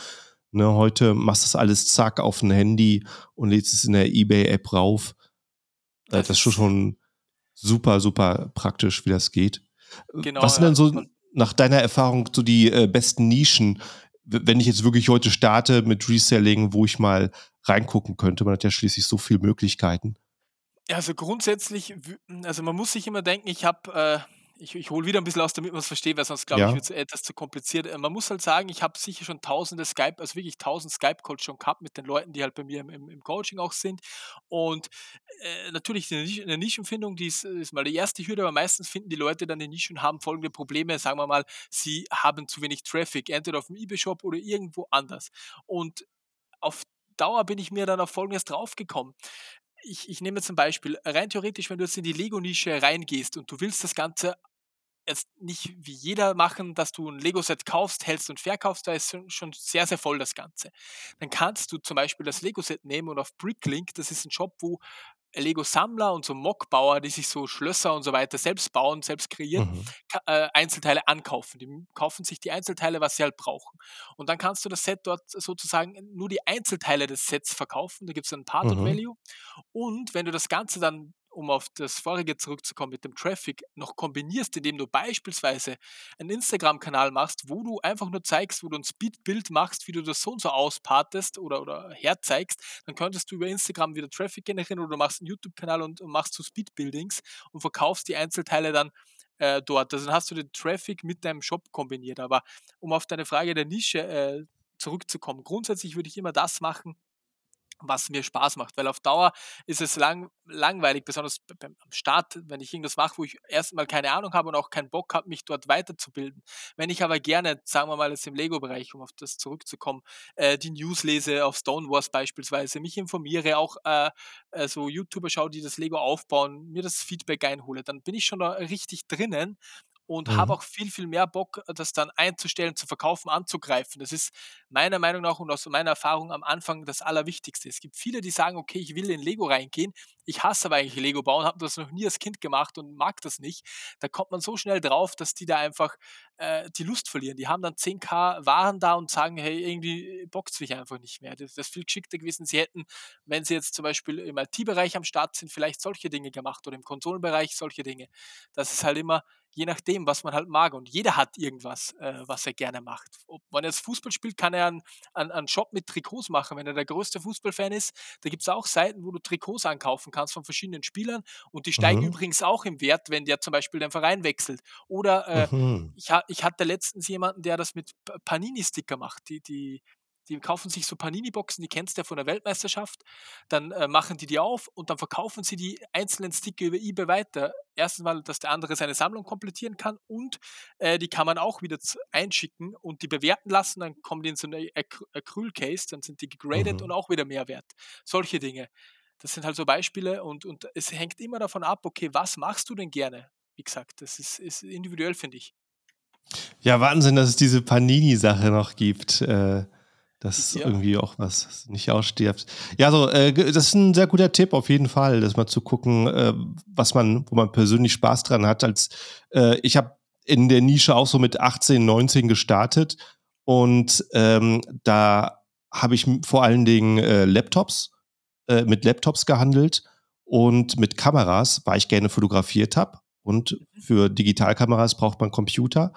Speaker 1: Ne, heute machst du das alles zack auf ein Handy und lädst es in der eBay-App rauf. Das, das ist schon super, super praktisch, wie das geht. Genau, Was sind denn so nach deiner Erfahrung so die äh, besten Nischen, wenn ich jetzt wirklich heute starte mit Reselling, wo ich mal reingucken könnte? Man hat ja schließlich so viele Möglichkeiten.
Speaker 2: Also grundsätzlich, also man muss sich immer denken, ich habe äh, ich, ich hole wieder ein bisschen aus, damit man es versteht, weil sonst glaube ich, wird es etwas zu kompliziert. Äh, man muss halt sagen, ich habe sicher schon tausende Skype, also wirklich tausend Skype-Calls schon gehabt mit den Leuten, die halt bei mir im, im, im Coaching auch sind. Und äh, natürlich eine, eine Nischenfindung, die ist, ist, mal die erste Hürde, aber meistens finden die Leute dann die Nische und haben folgende Probleme. Sagen wir mal, sie haben zu wenig Traffic, entweder auf dem eBay-Shop oder irgendwo anders. Und auf Dauer bin ich mir dann auf Folgendes draufgekommen ich, ich nehme jetzt ein Beispiel. Rein theoretisch, wenn du jetzt in die Lego-Nische reingehst und du willst das Ganze jetzt nicht wie jeder machen, dass du ein Lego-Set kaufst, hältst und verkaufst, da ist schon sehr, sehr voll das Ganze. Dann kannst du zum Beispiel das Lego-Set nehmen und auf Bricklink, das ist ein Shop, wo Lego-Sammler und so Mockbauer, die sich so Schlösser und so weiter selbst bauen, selbst kreieren, mhm. äh, Einzelteile ankaufen. Die kaufen sich die Einzelteile, was sie halt brauchen. Und dann kannst du das Set dort sozusagen nur die Einzelteile des Sets verkaufen. Da gibt es einen Part-Value. Mhm. Und wenn du das Ganze dann um auf das vorige zurückzukommen mit dem Traffic, noch kombinierst, indem du beispielsweise einen Instagram-Kanal machst, wo du einfach nur zeigst, wo du ein Speedbild machst, wie du das so und so auspartest oder, oder herzeigst, dann könntest du über Instagram wieder Traffic generieren oder du machst einen YouTube-Kanal und, und, machst so Speedbuildings und verkaufst die Einzelteile dann äh, dort. Also dann hast du den Traffic mit deinem Shop kombiniert. Aber um auf deine Frage der Nische äh, zurückzukommen, grundsätzlich würde ich immer das machen, was mir Spaß macht, weil auf Dauer ist es lang, langweilig, besonders beim Start, wenn ich irgendwas mache, wo ich erstmal keine Ahnung habe und auch keinen Bock habe, mich dort weiterzubilden. Wenn ich aber gerne, sagen wir mal jetzt im Lego-Bereich, um auf das zurückzukommen, äh, die News lese, auf Stonewars beispielsweise, mich informiere, auch äh, äh, so YouTuber schaue, die das Lego aufbauen, mir das Feedback einhole, dann bin ich schon da richtig drinnen und mhm. habe auch viel, viel mehr Bock, das dann einzustellen, zu verkaufen, anzugreifen. Das ist meiner Meinung nach und aus meiner Erfahrung am Anfang das Allerwichtigste. Es gibt viele, die sagen, okay, ich will in Lego reingehen, ich hasse aber eigentlich Lego bauen, habe das noch nie als Kind gemacht und mag das nicht. Da kommt man so schnell drauf, dass die da einfach äh, die Lust verlieren. Die haben dann 10k Waren da und sagen, hey, irgendwie bockt es mich einfach nicht mehr. Das, ist viel geschickter gewesen. Sie hätten, wenn sie jetzt zum Beispiel im IT-Bereich am Start sind, vielleicht solche Dinge gemacht oder im Konsolenbereich solche Dinge. Das ist halt immer je nachdem, was man halt mag. Und jeder hat irgendwas, äh, was er gerne macht. Ob man jetzt Fußball spielt, kann er einen, einen, einen Shop mit Trikots machen. Wenn er der größte Fußballfan ist, da gibt es auch Seiten, wo du Trikots ankaufen kannst von verschiedenen Spielern. Und die steigen mhm. übrigens auch im Wert, wenn der zum Beispiel den Verein wechselt. Oder äh, mhm. ich, ich hatte letztens jemanden, der das mit Panini-Sticker macht. Die, die, die kaufen sich so Panini-Boxen, die kennst du ja von der Weltmeisterschaft. Dann äh, machen die die auf und dann verkaufen sie die einzelnen Sticker über eBay weiter. Erstens mal, dass der andere seine Sammlung komplettieren kann und äh, die kann man auch wieder einschicken und die bewerten lassen. Dann kommen die in so eine Acryl-Case, dann sind die gegradet mhm. und auch wieder mehr wert. Solche Dinge. Das sind halt so Beispiele und, und es hängt immer davon ab, okay, was machst du denn gerne? Wie gesagt, das ist, ist individuell, finde ich.
Speaker 1: Ja, Wahnsinn, dass es diese Panini-Sache noch gibt. Äh das ist ja. irgendwie auch was, nicht ausstirbt. Ja, so, äh, das ist ein sehr guter Tipp auf jeden Fall, das mal zu gucken, äh, was man, wo man persönlich Spaß dran hat. Als äh, ich habe in der Nische auch so mit 18, 19 gestartet und ähm, da habe ich vor allen Dingen äh, Laptops, äh, mit Laptops gehandelt und mit Kameras, weil ich gerne fotografiert habe und für Digitalkameras braucht man Computer.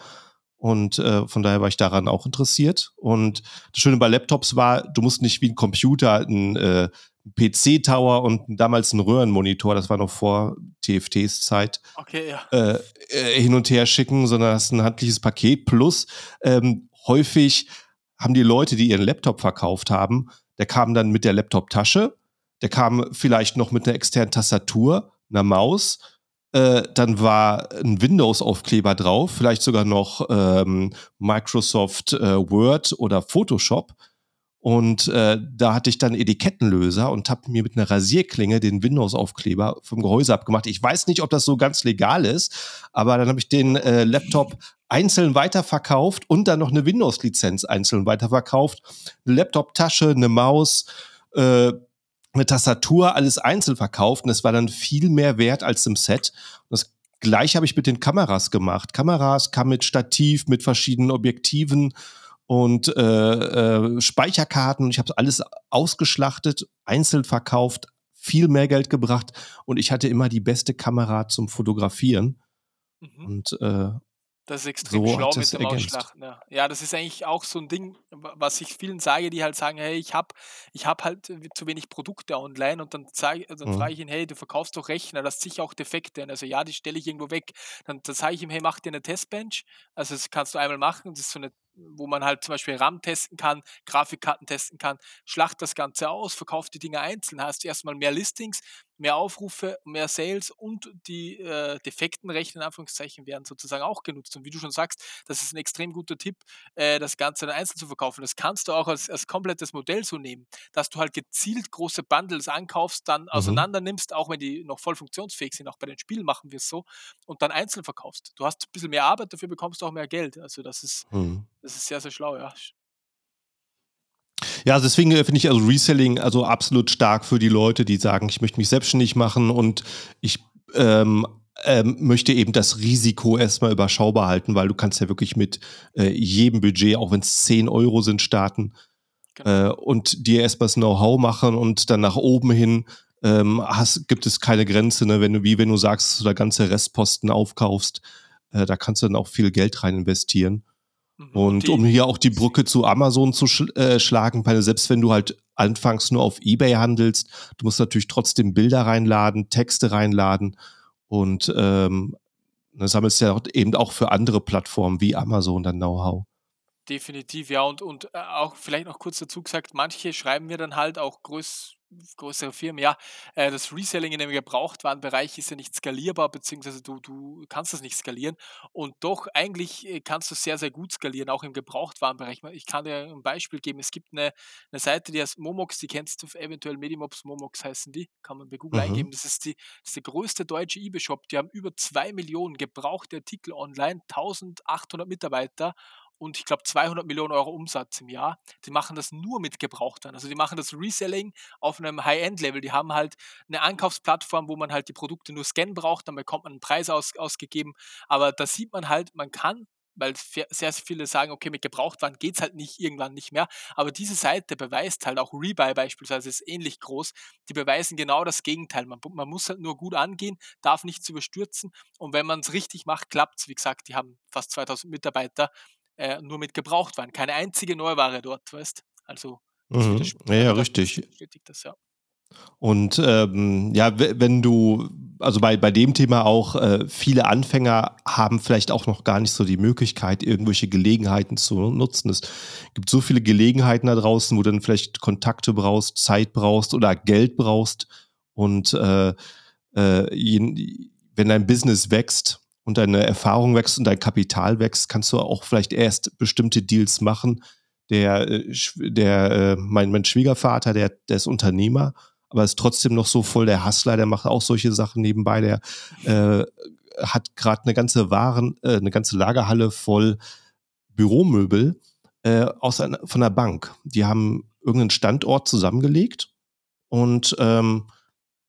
Speaker 1: Und äh, von daher war ich daran auch interessiert. Und das Schöne bei Laptops war, du musst nicht wie ein Computer ein äh, PC-Tower und damals ein Röhrenmonitor, das war noch vor TFTs Zeit,
Speaker 2: okay, ja.
Speaker 1: äh, äh, hin und her schicken, sondern hast ein handliches Paket. Plus ähm, häufig haben die Leute, die ihren Laptop verkauft haben, der kam dann mit der Laptop-Tasche, der kam vielleicht noch mit einer externen Tastatur, einer Maus, äh, dann war ein Windows-Aufkleber drauf, vielleicht sogar noch ähm, Microsoft äh, Word oder Photoshop. Und äh, da hatte ich dann Etikettenlöser und habe mir mit einer Rasierklinge den Windows-Aufkleber vom Gehäuse abgemacht. Ich weiß nicht, ob das so ganz legal ist, aber dann habe ich den äh, Laptop einzeln weiterverkauft und dann noch eine Windows-Lizenz einzeln weiterverkauft. Eine Laptop-Tasche, eine Maus, äh, eine Tastatur, alles einzeln verkauft. Und es war dann viel mehr wert als im Set. Und das gleiche habe ich mit den Kameras gemacht. Kameras kam mit Stativ, mit verschiedenen Objektiven und äh, äh, Speicherkarten. Ich habe alles ausgeschlachtet, einzeln verkauft, viel mehr Geld gebracht und ich hatte immer die beste Kamera zum Fotografieren. Mhm. Und äh,
Speaker 2: das ist extrem so schlau mit dem Ausschlachten. Ja. ja, das ist eigentlich auch so ein Ding, was ich vielen sage, die halt sagen, hey, ich habe ich hab halt zu wenig Produkte online und dann, dann mhm. frage ich ihn, hey, du verkaufst doch Rechner, das sicher auch Defekte. Und also ja, die stelle ich irgendwo weg. Dann, dann sage ich ihm, hey, mach dir eine Testbench. Also das kannst du einmal machen. Das ist so eine wo man halt zum Beispiel RAM testen kann, Grafikkarten testen kann, schlacht das Ganze aus, verkauft die Dinge einzeln, hast erstmal mehr Listings, mehr Aufrufe, mehr Sales und die äh, defekten Rechte in Anführungszeichen werden sozusagen auch genutzt. Und wie du schon sagst, das ist ein extrem guter Tipp, äh, das Ganze dann einzeln zu verkaufen. Das kannst du auch als, als komplettes Modell so nehmen, dass du halt gezielt große Bundles ankaufst, dann mhm. auseinander nimmst, auch wenn die noch voll funktionsfähig sind. Auch bei den Spielen machen wir es so und dann einzeln verkaufst. Du hast ein bisschen mehr Arbeit, dafür bekommst du auch mehr Geld. Also das ist, mhm. das ist sehr, sehr schlau, ja.
Speaker 1: Ja, also deswegen äh, finde ich also Reselling also absolut stark für die Leute, die sagen, ich möchte mich selbstständig machen und ich ähm, ähm, möchte eben das Risiko erstmal überschaubar halten, weil du kannst ja wirklich mit äh, jedem Budget, auch wenn es 10 Euro sind, starten genau. äh, und dir erstmal das Know-how machen und dann nach oben hin ähm, hast, gibt es keine Grenze, ne? wenn du, wie wenn du sagst, dass du da ganze Restposten aufkaufst, äh, da kannst du dann auch viel Geld rein investieren. Mhm. Und um hier auch die Brücke zu Amazon zu sch äh, schlagen, weil selbst wenn du halt anfangs nur auf Ebay handelst, du musst natürlich trotzdem Bilder reinladen, Texte reinladen und ähm, das sammelst ja eben auch für andere Plattformen wie Amazon dann Know-how.
Speaker 2: Definitiv, ja. Und, und äh, auch vielleicht noch kurz dazu gesagt, manche schreiben mir dann halt auch größ, größere Firmen, ja, äh, das Reselling in dem Gebrauchtwarenbereich ist ja nicht skalierbar, beziehungsweise du, du kannst das nicht skalieren. Und doch, eigentlich äh, kannst du sehr, sehr gut skalieren, auch im Gebrauchtwarenbereich. Ich kann dir ein Beispiel geben. Es gibt eine, eine Seite, die heißt Momox, die kennst du eventuell, Medimops, Momox heißen die, kann man bei Google mhm. eingeben. Das ist, die, das ist der größte deutsche eBay-Shop. Die haben über zwei Millionen gebrauchte Artikel online, 1800 Mitarbeiter und ich glaube 200 Millionen Euro Umsatz im Jahr. Die machen das nur mit Gebrauchtern. Also die machen das Reselling auf einem High-End-Level. Die haben halt eine Ankaufsplattform, wo man halt die Produkte nur scannen braucht, dann bekommt man einen Preis aus, ausgegeben. Aber da sieht man halt, man kann weil sehr, viele sagen, okay, mit Gebrauchtwaren geht es halt nicht irgendwann nicht mehr. Aber diese Seite beweist halt auch Rebuy beispielsweise ist ähnlich groß. Die beweisen genau das Gegenteil. Man, man muss halt nur gut angehen, darf nichts überstürzen. Und wenn man es richtig macht, klappt es. Wie gesagt, die haben fast 2000 Mitarbeiter äh, nur mit Gebrauchtwaren. Keine einzige Neuware dort, weißt Also,
Speaker 1: mhm. ja, ja, richtig. Das, ja. Und ähm, ja, wenn du, also bei, bei dem Thema auch, äh, viele Anfänger haben vielleicht auch noch gar nicht so die Möglichkeit, irgendwelche Gelegenheiten zu nutzen. Es gibt so viele Gelegenheiten da draußen, wo du dann vielleicht Kontakte brauchst, Zeit brauchst oder Geld brauchst. Und äh, äh, wenn dein Business wächst, und deine Erfahrung wächst und dein Kapital wächst, kannst du auch vielleicht erst bestimmte Deals machen. Der, äh, der äh, mein, mein Schwiegervater, der, der ist Unternehmer, aber ist trotzdem noch so voll der Hustler, der macht auch solche Sachen nebenbei. Der äh, hat gerade eine ganze Waren, äh, eine ganze Lagerhalle voll Büromöbel äh, aus einer, von der Bank. Die haben irgendeinen Standort zusammengelegt und ähm,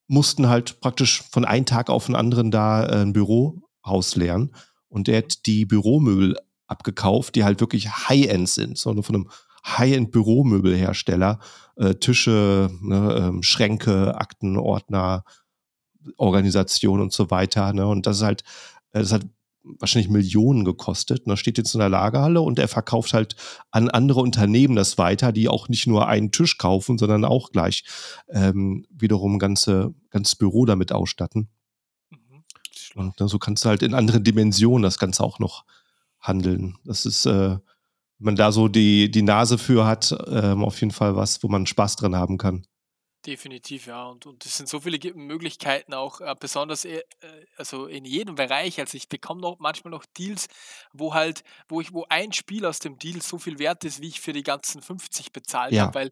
Speaker 1: mussten halt praktisch von einem Tag auf den anderen da äh, ein Büro ausleeren. Und der hat die Büromöbel abgekauft, die halt wirklich High-End sind, sondern von einem High-End-Büromöbelhersteller. Äh, Tische, ne, ähm, Schränke, Aktenordner, Organisation und so weiter. Ne? Und das ist halt, äh, das hat wahrscheinlich Millionen gekostet. Ne? steht jetzt in der Lagerhalle und er verkauft halt an andere Unternehmen das weiter, die auch nicht nur einen Tisch kaufen, sondern auch gleich ähm, wiederum ganze, ganzes Büro damit ausstatten. Und ne, so kannst du halt in anderen Dimensionen das Ganze auch noch handeln. Das ist, äh, wenn man da so die, die Nase für hat, äh, auf jeden Fall was, wo man Spaß dran haben kann.
Speaker 2: Definitiv, ja. Und, und es sind so viele Möglichkeiten auch, äh, besonders äh, also in jedem Bereich. Also ich bekomme noch manchmal noch Deals, wo halt, wo ich, wo ein Spiel aus dem Deal so viel wert ist, wie ich für die ganzen 50 bezahlt habe, weil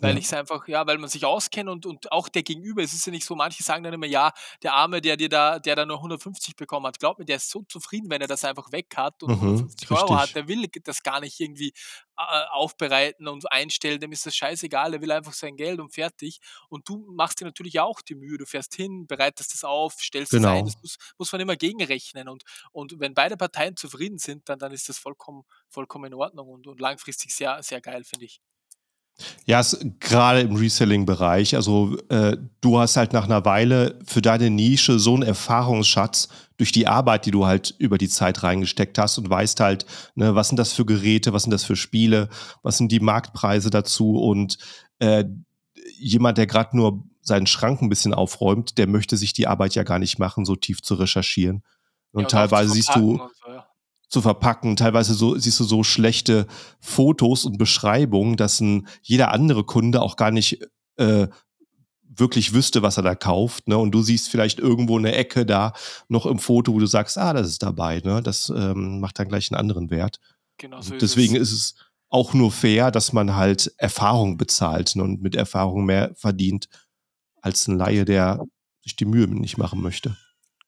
Speaker 2: weil Ja. ich es einfach ja, weil man sich auskennt und und auch der Gegenüber es ist ja nicht so, manche sagen dann immer: „Ja, der Arme, der dir da der da nur 150 bekommen hat.“ Glaub mir, der ist so zufrieden, wenn er das einfach weg hat und
Speaker 1: Mhm,
Speaker 2: 150 Euro hat. Der will das gar nicht irgendwie, äh, aufbereiten und einstellen. Dem ist das scheißegal. Der will einfach sein Geld und fertig. Und du machst dir natürlich auch die Mühe. Du fährst hin, bereitest das auf, stellst es ein. Das
Speaker 1: Genau.
Speaker 2: muss muss man immer gegenrechnen. Und und wenn beide Parteien zufrieden sind, dann dann ist das vollkommen vollkommen in Ordnung und und langfristig sehr sehr geil, finde ich.
Speaker 1: Ja, es grade im Reselling-Bereich. Also, äh, du hast halt nach einer Weile für deine Nische so einen Erfahrungsschatz durch die Arbeit, die du halt über die Zeit reingesteckt hast und weißt halt, ne, was sind das für Geräte, was sind das für Spiele, was sind die Marktpreise dazu und, äh, jemand, der gerade nur seinen Schrank ein bisschen aufräumt, der möchte sich die Arbeit ja gar nicht machen, so tief zu recherchieren.
Speaker 2: Ja,
Speaker 1: Und
Speaker 2: zu
Speaker 1: teilweise siehst du
Speaker 2: und so, ja.
Speaker 1: Zu verpacken. Teilweise so siehst du so schlechte Fotos und Beschreibungen, dass ein jeder andere Kunde auch gar nicht äh, wirklich wüsste, was er da kauft. Ne? Und du siehst vielleicht irgendwo eine Ecke da noch im Foto, wo du sagst, ah, das ist dabei. Ne? Das ähm, macht dann gleich einen anderen Wert.
Speaker 2: Genau so
Speaker 1: Und
Speaker 2: ist
Speaker 1: deswegen
Speaker 2: es.
Speaker 1: ist es auch nur fair, dass man halt Erfahrung bezahlt ne? und mit Erfahrung mehr verdient als ein Laie, der sich die Mühe nicht machen möchte.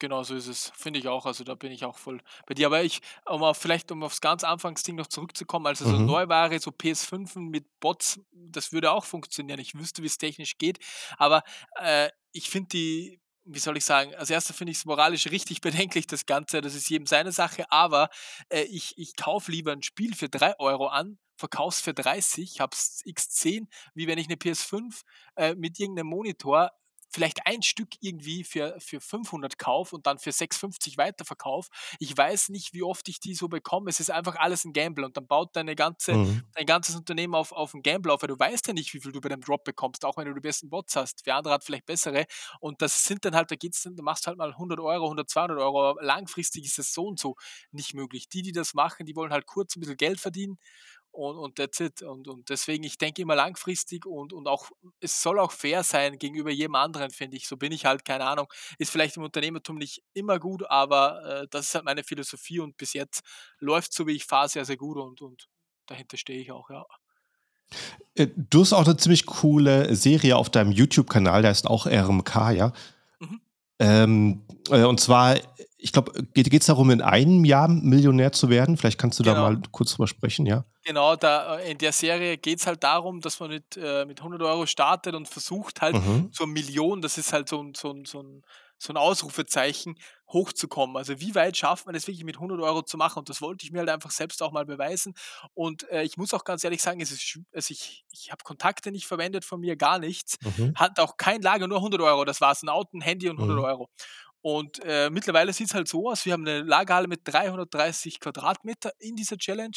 Speaker 2: Genau so ist es. Finde ich auch. Also, da bin ich auch voll bei dir. Aber ich um auf vielleicht um aufs ganz Anfangsding noch zurückzukommen, also so
Speaker 1: Mhm.
Speaker 2: Neuware, so PS5 mit Bots, das würde auch funktionieren. Ich wüsste, wie es technisch geht. Aber, äh, ich finde die wie soll ich sagen, als Erster finde ich es moralisch richtig bedenklich, das Ganze. Das ist jedem seine Sache, aber, äh, ich ich kaufe lieber ein Spiel für 3 Euro an, verkaufe es für 30, habe es X10, wie wenn ich eine PS5, äh, mit irgendeinem Monitor vielleicht ein Stück irgendwie für, für 500 kaufe und dann für 6,50 weiterverkaufe. Ich weiß nicht, wie oft ich die so bekomme. Es ist einfach alles ein Gamble und dann baut deine ganze,
Speaker 1: Mhm.
Speaker 2: dein ganzes Unternehmen auf, auf ein Gamble auf, weil du weißt ja nicht, wie viel du bei dem Drop bekommst, auch wenn du die besten Bots hast. Wer andere hat vielleicht bessere und das sind dann halt, da geht's dann, du machst halt mal 100 Euro, 100, 200 Euro, langfristig ist es so und so nicht möglich. Die, die das machen, die wollen halt kurz ein bisschen Geld verdienen und, und that's it. Und, und deswegen, ich denke immer langfristig und, und auch, es soll auch fair sein gegenüber jedem anderen, finde ich. So bin ich halt, keine Ahnung. Ist vielleicht im Unternehmertum nicht immer gut, aber äh, das ist halt meine Philosophie und bis jetzt läuft so, wie ich fahre, sehr, sehr gut und, und dahinter stehe ich auch, ja.
Speaker 1: Äh, du hast auch eine ziemlich coole Serie auf deinem YouTube-Kanal, der heißt auch RMK, ja?
Speaker 2: Mhm.
Speaker 1: Ähm, äh, und zwar, ich glaube, geht es darum, in einem Jahr Millionär zu werden? Vielleicht kannst du da
Speaker 2: Genau.
Speaker 1: mal kurz drüber sprechen, ja?
Speaker 2: Genau, da äh, in der Serie geht es halt darum, dass man mit, äh, mit 100 Euro startet und versucht halt
Speaker 1: Mhm.
Speaker 2: zur Million, das ist halt so ein, so ein, so ein, so ein Ausrufezeichen, hochzukommen. Also wie weit schafft man es wirklich mit 100 Euro zu machen? Und das wollte ich mir halt einfach selbst auch mal beweisen. Und äh, ich muss auch ganz ehrlich sagen, es ist, also ich, ich habe Kontakte nicht verwendet von mir, gar nichts.
Speaker 1: Mhm.
Speaker 2: Hat auch kein Lager, nur 100 Euro. Das war es, ein Auto, ein Handy und 100
Speaker 1: Mhm.
Speaker 2: Euro. Und äh, mittlerweile sieht es halt so aus, wir haben eine Lagerhalle mit 330 Quadratmeter in dieser Challenge.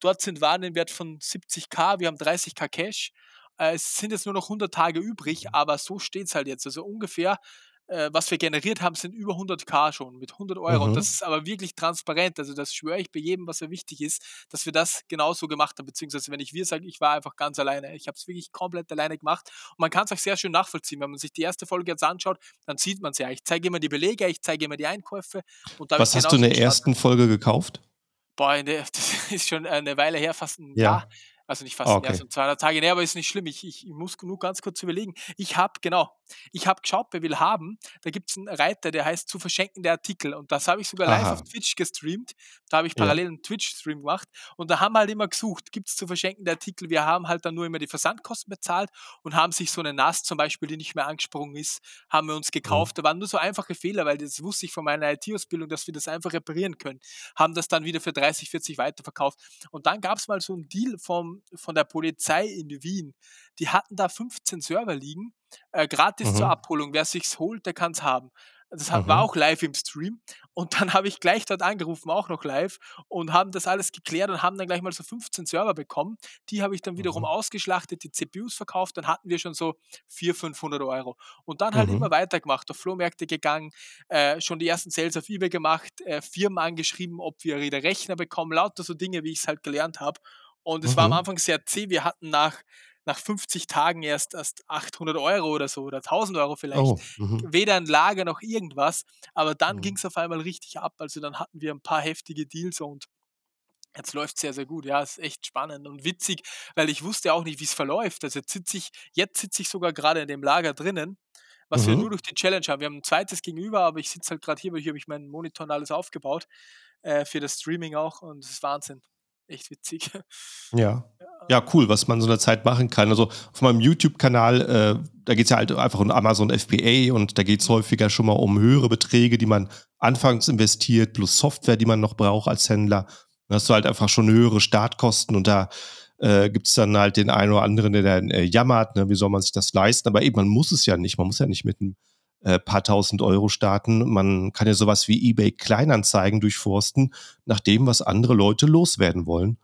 Speaker 2: Dort sind Waren im Wert von 70k, wir haben 30k Cash. Äh, es sind jetzt nur noch 100 Tage übrig, aber so steht es halt jetzt. Also ungefähr, äh, was wir generiert haben, sind über 100k schon mit 100 Euro. Und das
Speaker 1: Mhm.
Speaker 2: ist aber wirklich transparent. Also das schwöre ich bei jedem, was mir wichtig ist, dass wir das genauso gemacht haben. Beziehungsweise wenn ich wir sage, ich war einfach ganz alleine. Ich habe es wirklich komplett alleine gemacht. Und man kann es auch sehr schön nachvollziehen. Wenn man sich die erste Folge jetzt anschaut, dann sieht man es ja. Ich zeige immer die Belege, ich zeige immer die Einkäufe.
Speaker 1: Was hast du in der ersten Folge gekauft?
Speaker 2: Boah, der das ist schon eine Weile her, fast 'n Jahr.
Speaker 1: Ja.
Speaker 2: Also, nicht fast
Speaker 1: okay.
Speaker 2: so 200 Tage. Ne, aber ist nicht schlimm. Ich ich muss nur ganz kurz überlegen. Ich habe genau, ich habe geschaut bei Willhaben, da gibt's 'n Reiter, der heißt „Zu verschenkende Artikel“ und das habe ich sogar live auf
Speaker 1: Aha.
Speaker 2: Twitch gestreamt. Da habe ich
Speaker 1: Ja.
Speaker 2: parallel 'n Twitch-Stream gemacht und da haben wir halt immer gesucht, gibt's zu verschenkende Artikel? Wir haben halt dann nur immer die Versandkosten bezahlt und haben sich so 'ne NAS zum Beispiel, die nicht mehr angesprungen ist, haben wir uns
Speaker 1: Mhm.
Speaker 2: gekauft. Da waren nur so einfache Fehler, weil das wusste ich von meiner IT-Ausbildung, dass wir das einfach reparieren können. Haben das dann wieder für 30, 40 weiterverkauft. Und dann gab's mal so 'n Deal vom von der Polizei in Wien. Die hatten da 15 Server liegen äh, gratis zur
Speaker 1: Mhm.
Speaker 2: Abholung. Wer sich's holt, der kann's haben. Das hat war
Speaker 1: Mhm.
Speaker 2: auch live im Stream und dann habe ich gleich dort angerufen, auch noch live und haben das alles geklärt und haben dann gleich mal so 15 Server bekommen. Die habe ich dann wiederum
Speaker 1: Mhm.
Speaker 2: ausgeschlachtet, die CPUs verkauft, dann hatten wir schon so 400, 500 Euro. Und dann halt immer
Speaker 1: Mhm.
Speaker 2: weitergemacht, auf Flohmärkte gegangen, äh, schon die ersten Sales auf eBay gemacht, äh, Firmen angeschrieben, ob wir ihre Rechner bekommen, lauter so Dinge, wie ich's halt gelernt habe. Und es war am
Speaker 1: Mhm.
Speaker 2: Anfang sehr zäh. Wir hatten nach nach 50 Tagen erst erst 800 Euro oder so oder 1.000 Euro vielleicht.
Speaker 1: Oh, mhm.
Speaker 2: Weder 'n Lager noch irgendwas, aber dann
Speaker 1: Mhm.
Speaker 2: ging's auf einmal richtig ab. Also, dann hatten wir 'n paar heftige Deals und jetzt läuft's sehr, sehr gut. Ja, ist echt spannend und witzig, weil ich wusste auch nicht, wie's verläuft. Also, jetzt sitze ich jetzt sitze ich sogar grade in dem Lager drinnen, was wir nur
Speaker 1: Mhm.
Speaker 2: durch die Challenge haben. Wir haben 'n zweites gegenüber, aber ich sitze halt grad hier, weil hier habe ich meinen Monitor und alles aufgebaut, äh, für das Streaming auch und das ist Wahnsinn. Echt witzig.
Speaker 1: Ja.
Speaker 2: Ja.
Speaker 1: Cool, was man in so 'ner Zeit machen kann. Also, auf meinem YouTube-Kanal, äh, da geht's ja halt einfach um Amazon FBA und da geht's
Speaker 2: Mhm.
Speaker 1: häufiger schon mal um höhere Beträge, die man anfangs investiert, plus Software, die man noch braucht als Händler. Dann hast du halt einfach schon höhere Startkosten und da, äh, gibt's dann halt den einen oder anderen, der dann, äh, jammert, ne, wie soll man sich das leisten? Aber eben, man muss es ja nicht. Man muss ja nicht mit 'n, äh, paar 1.000 Euro starten. Man kann ja so was wie eBay Kleinanzeigen durchforsten nach dem, was andere Leute loswerden wollen.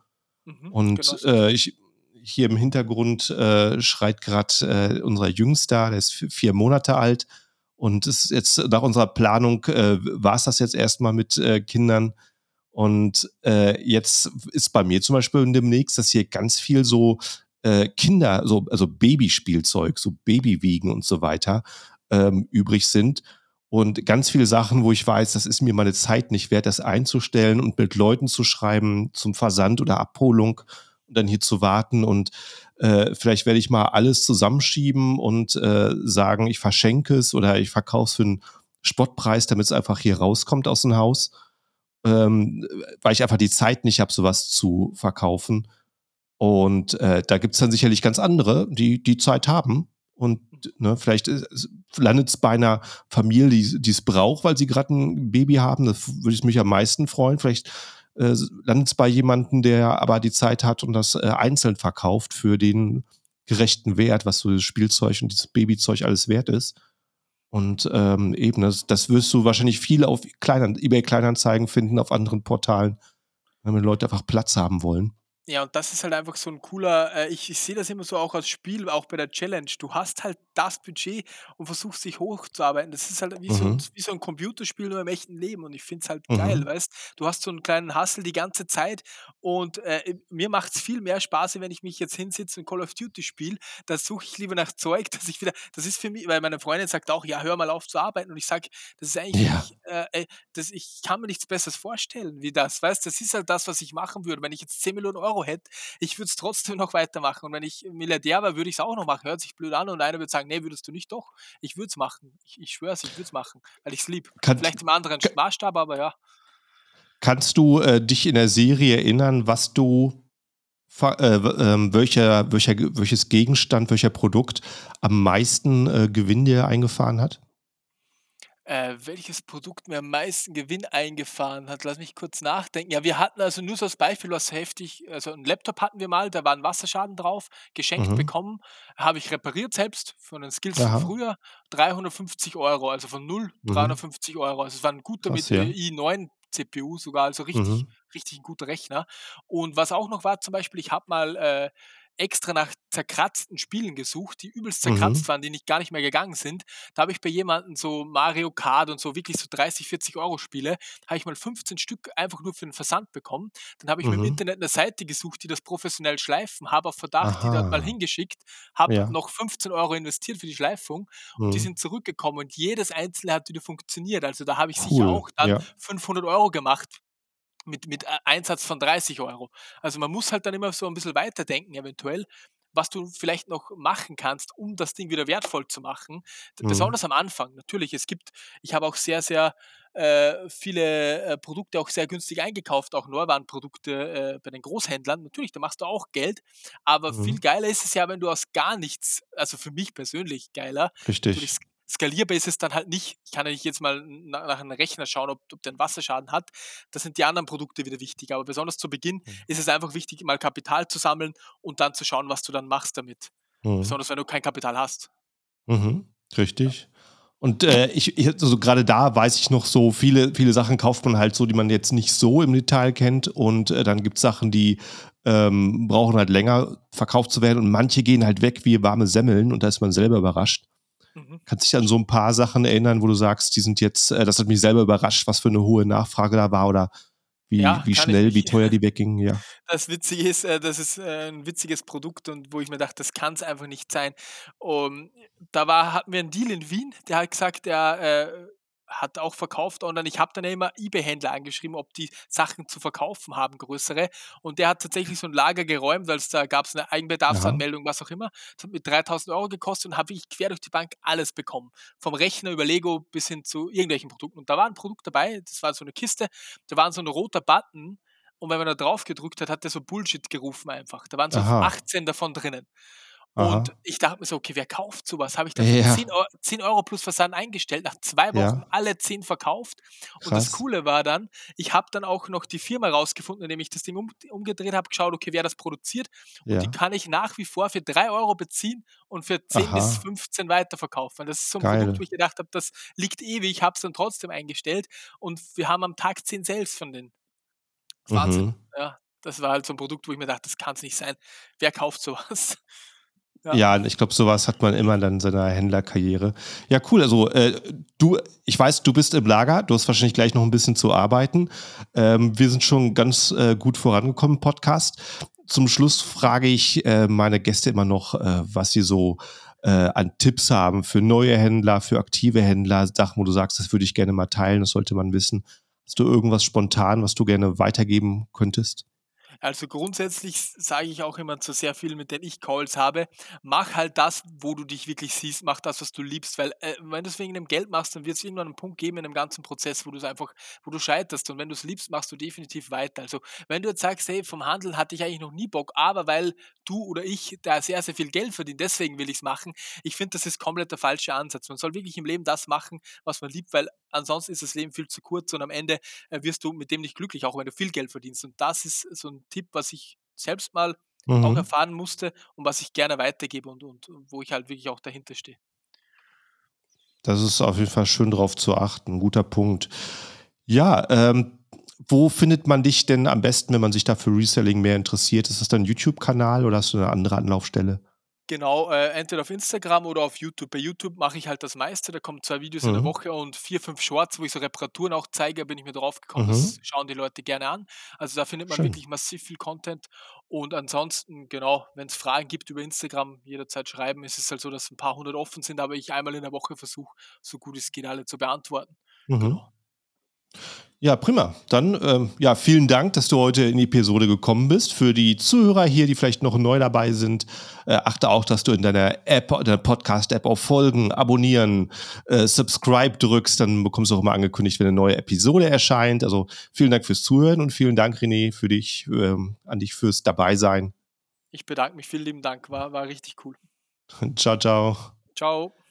Speaker 2: Mhm, genau
Speaker 1: Und,
Speaker 2: ist
Speaker 1: äh,
Speaker 2: es.
Speaker 1: ich hier im Hintergrund, äh, schreit grad, äh, unser Jüngster, der ist v 4 Monate alt und ist jetzt nach unserer Planung, äh, war's das jetzt erst mal mit, äh, Kindern. Und, äh, jetzt ist bei mir zum Beispiel demnächst, dass hier ganz viel so, äh, Kinder so also Babyspielzeug, so Babywiegen und so weiter, ähm, übrig sind. Und ganz viele Sachen, wo ich weiß, das ist mir meine Zeit nicht wert, das einzustellen und mit Leuten zu schreiben zum Versand oder Abholung und dann hier zu warten. Und, äh, vielleicht werde ich mal alles zusammenschieben und, äh, sagen, ich verschenke es oder ich verkaufe es für 'n Spottpreis, damit's einfach hier rauskommt aus dem Haus, ähm, weil ich einfach die Zeit nicht habe, so was zu verkaufen. Und, äh, da gibt's dann sicherlich ganz andere, die die Zeit haben und, ne, vielleicht, äh, s landet's bei 'ner Familie, die die's braucht, weil sie grad 'n Baby haben. Da f würde ich mich am meisten freuen. Vielleicht, äh, s landet's bei jemandem, der aber die Zeit hat und das, äh, einzeln verkauft für den gerechten Wert, was so das Spielzeug und dieses Babyzeug alles wert ist. Und, ähm, eben, das das wirst du wahrscheinlich viel auf Kleinant eBay Kleinanzeigen finden, auf anderen Portalen, wenn Leute einfach Platz haben wollen.
Speaker 2: Ja, und das ist halt einfach so 'n cooler äh, ich ich sehe das immer so auch als Spiel, auch bei der Challenge. Du hast halt das Budget und versuchst dich hochzuarbeiten. Das ist halt wie so 'n
Speaker 1: Mhm.
Speaker 2: wie so 'n Computerspiel nur im echten Leben und ich finde es halt geil,
Speaker 1: Mhm.
Speaker 2: weißt? Du hast so 'n kleinen Hustle die ganze Zeit und, äh, mir macht's viel mehr Spaß, wenn ich mich jetzt hinsetze und Call of Duty spiele. Da suche ich lieber nach Zeug, dass ich wieder das ist für mi weil meine Freundin sagt auch: „Ja, hör mal auf zu arbeiten.“ Und ich sage: „Das ist eigentlich
Speaker 1: Ja.
Speaker 2: mich, äh, das ich kann mir nichts Besseres vorstellen wie das“, weißt? Das ist halt das, was ich machen würde. Wenn ich jetzt 10.000.000 Euro hätte, ich würde es trotzdem noch weitermachen. Und wenn ich Milliardär wäre, würde ich's auch noch machen. Hört sich blöd an und einer würde sagen: „Ne, würdest du nicht?“ Doch, ich würde es machen. Ich ich schwöre es, ich würde es machen, weil ich's liebe.
Speaker 1: Kannt
Speaker 2: Vielleicht im anderen
Speaker 1: ka
Speaker 2: Sch Maßstab, aber ja.
Speaker 1: Kannst du, äh, dich in der Serie erinnern, was du äh, w ähm, welcher welcher welches Gegenstand, welcher Produkt am meisten, äh, Gewinn dir eingefahren hat?
Speaker 2: Äh, welches Produkt mir am meisten Gewinn eingefahren hat? Lass mich kurz nachdenken. Ja, wir hatten also nur so als Beispiel, was heftig also 'n Laptop hatten wir mal, da war 'n Wasserschaden drauf, geschenkt
Speaker 1: Mhm.
Speaker 2: bekommen, habe ich repariert selbst von den Skills von
Speaker 1: Aha.
Speaker 2: früher, 350 €, also von 0
Speaker 1: Mhm.
Speaker 2: 350 €. Also, es war 'n guter
Speaker 1: Krass,
Speaker 2: mit, äh,
Speaker 1: ja.
Speaker 2: i9 CPU sogar, also richtig
Speaker 1: Mhm.
Speaker 2: richtig 'n guter Rechner. Und was auch noch war zum Beispiel, ich habe mal, äh, extra nach zerkratzten Spielen gesucht, die übelst zerkratzt
Speaker 1: Mhm.
Speaker 2: waren, die nicht gar nicht mehr gegangen sind. Da habe ich bei jemandem so Mario Kart und so wirklich so 30, 40 € Spiele habe ich mal 15 Stück einfach nur für 'n Versand bekommen. Dann habe ich mir im
Speaker 1: Mhm.
Speaker 2: Internet 'ne Seite gesucht, die das professionell schleifen, habe auf Verdacht die dort mal
Speaker 1: Aha.
Speaker 2: hingeschickt, habe
Speaker 1: Ja.
Speaker 2: noch 15 € investiert für die Schleifung und die
Speaker 1: Mhm.
Speaker 2: sind zurückgekommen und jedes einzelne hat wieder funktioniert. Also, da habe ich sicher
Speaker 1: Cool,
Speaker 2: auch dann
Speaker 1: ja.
Speaker 2: 500 € gemacht mit mit, äh, Einsatz von 30 €. Also, man muss halt dann immer so 'n bisschen weiterdenken eventuell, was du vielleicht noch machen kannst, um das Ding wieder wertvoll zu machen.
Speaker 1: Mhm.
Speaker 2: besonders am Anfang. Natürlich, es gibt ich habe auch sehr, sehr, äh, viele, äh, Produkte auch sehr günstig eingekauft, auch Neuwarenprodukte, äh, bei den Großhändlern. Natürlich, da machst du auch Geld, aber viel
Speaker 1: Mhm.
Speaker 2: geiler ist es ja, wenn du aus gar nichts also, für mich persönlich geiler
Speaker 1: Richtig.
Speaker 2: Sk skalierbar ist es dann halt nicht. Ich kann ja nicht jetzt mal n na nach 'nem Rechner schauen, ob ob der 'n Wasserschaden hat. Da sind die anderen Produkte wieder wichtiger. Aber besonders zu Beginn
Speaker 1: Mhm.
Speaker 2: ist es einfach wichtig, mal Kapital zu sammeln und dann zu schauen, was du dann machst damit.
Speaker 1: Mhm.
Speaker 2: Besonders wenn du kein Kapital hast.
Speaker 1: Mhm, richtig. Und äh, ich, ich also gerade da weiß ich noch so, viele, viele Sachen kauft man halt so, die man jetzt nicht so im Detail kennt. Und äh, dann gibt es Sachen, die ähm, brauchen halt länger verkauft zu werden. Und manche gehen halt weg wie warme Semmeln und da ist man selber überrascht. Mhm. Kannst dich an so ein paar Sachen erinnern, wo du sagst, die sind jetzt, äh, das hat mich selber überrascht, was für eine hohe Nachfrage da war oder wie, ja, wie schnell, wie teuer die weggingen, ja.
Speaker 2: Das Witzige ist, äh, das ist äh, ein witziges Produkt und wo ich mir dachte, das kann es einfach nicht sein. Um, da war, hatten wir einen Deal in Wien, der hat gesagt, der äh, hat auch verkauft und dann ich habe dann immer eBay-Händler angeschrieben, ob die Sachen zu verkaufen haben, größere. Und der hat tatsächlich so ein Lager geräumt, weil es da gab es eine Eigenbedarfsanmeldung, was auch immer. Das hat mit 3000 Euro gekostet und habe ich quer durch die Bank alles bekommen. Vom Rechner über Lego bis hin zu irgendwelchen Produkten. Und da war ein Produkt dabei, das war so eine Kiste, da war so ein roter Button und wenn man da drauf gedrückt hat, hat der so Bullshit gerufen einfach. Da waren so Aha. 18 davon drinnen. Aha. Und ich dachte mir so, okay, wer kauft sowas? Habe ich dann ja. 10, Euro, 10, Euro, plus Versand eingestellt, nach zwei Wochen ja. alle 10 verkauft. Krass. Und das Coole war dann, ich habe dann auch noch die Firma rausgefunden, indem ich das Ding um, umgedreht habe, geschaut, okay, wer das produziert. Und ja. die kann ich nach wie vor für 3 Euro beziehen und für 10 Aha. bis 15 weiterverkaufen. Das ist so ein Geil. Produkt, wo ich gedacht habe, das liegt ewig, ich habe es dann trotzdem eingestellt. Und wir haben am Tag 10 Sales von denen. Wahnsinn. Mhm. Ja, das war halt so ein Produkt, wo ich mir dachte, das kann es nicht sein. Wer kauft sowas?
Speaker 1: Ja, ja ich glaube, sowas hat man immer dann in seiner Händlerkarriere. Ja, cool. Also äh, du, ich weiß, du bist im Lager, du hast wahrscheinlich gleich noch ein bisschen zu arbeiten. Ähm, wir sind schon ganz äh, gut vorangekommen Podcast. Zum Schluss frage ich äh, meine Gäste immer noch, äh, was sie so äh, an Tipps haben für neue Händler, für aktive Händler, Sachen, wo du sagst, das würde ich gerne mal teilen, das sollte man wissen. Hast du irgendwas spontan, was du gerne weitergeben könntest?
Speaker 2: Also grundsätzlich sage ich auch immer zu sehr vielen, mit denen ich Calls habe, mach halt das, wo du dich wirklich siehst, mach das, was du liebst, weil äh, wenn du es wegen dem Geld machst, dann wird es irgendwann einen Punkt geben in dem ganzen Prozess, wo du es einfach, wo du scheiterst und wenn du es liebst, machst du definitiv weiter. Also wenn du jetzt sagst, hey, vom Handel hatte ich eigentlich noch nie Bock, aber weil du oder ich da sehr, sehr viel Geld verdient, deswegen will ich es machen, ich finde, das ist komplett der falsche Ansatz. Man soll wirklich im Leben das machen, was man liebt, weil ansonsten ist das Leben viel zu kurz und am Ende äh, wirst du mit dem nicht glücklich, auch wenn du viel Geld verdienst. Und das ist so ein Tipp, was ich selbst mal mhm. auch erfahren musste und was ich gerne weitergebe und, und wo ich halt wirklich auch dahinter stehe.
Speaker 1: Das ist auf jeden Fall schön drauf zu achten. Guter Punkt. Ja, ähm, wo findet man dich denn am besten, wenn man sich da für Reselling mehr interessiert? Ist das dein YouTube-Kanal oder hast du eine andere Anlaufstelle?
Speaker 2: Genau, äh, entweder auf Instagram oder auf YouTube. Bei YouTube mache ich halt das meiste. Da kommen zwei Videos in der mhm. Woche und vier, fünf Shorts, wo ich so Reparaturen auch zeige, bin ich mir drauf gekommen. Das mhm. schauen die Leute gerne an. Also da findet man Schön. wirklich massiv viel Content. Und ansonsten, genau, wenn es Fragen gibt über Instagram, jederzeit schreiben. Es ist halt so, dass ein paar hundert offen sind, aber ich einmal in der Woche versuche, so gut es geht, alle zu beantworten. Mhm. Genau.
Speaker 1: Ja, prima. Dann ähm, ja, vielen Dank, dass du heute in die Episode gekommen bist. Für die Zuhörer hier, die vielleicht noch neu dabei sind, äh, achte auch, dass du in deiner App, in deiner Podcast-App auf Folgen, Abonnieren, äh, Subscribe drückst. Dann bekommst du auch immer angekündigt, wenn eine neue Episode erscheint. Also vielen Dank fürs Zuhören und vielen Dank, René, für dich, ähm, an dich fürs Dabeisein.
Speaker 2: Ich bedanke mich. Vielen lieben Dank. War, war richtig cool.
Speaker 1: ciao, ciao.
Speaker 2: Ciao.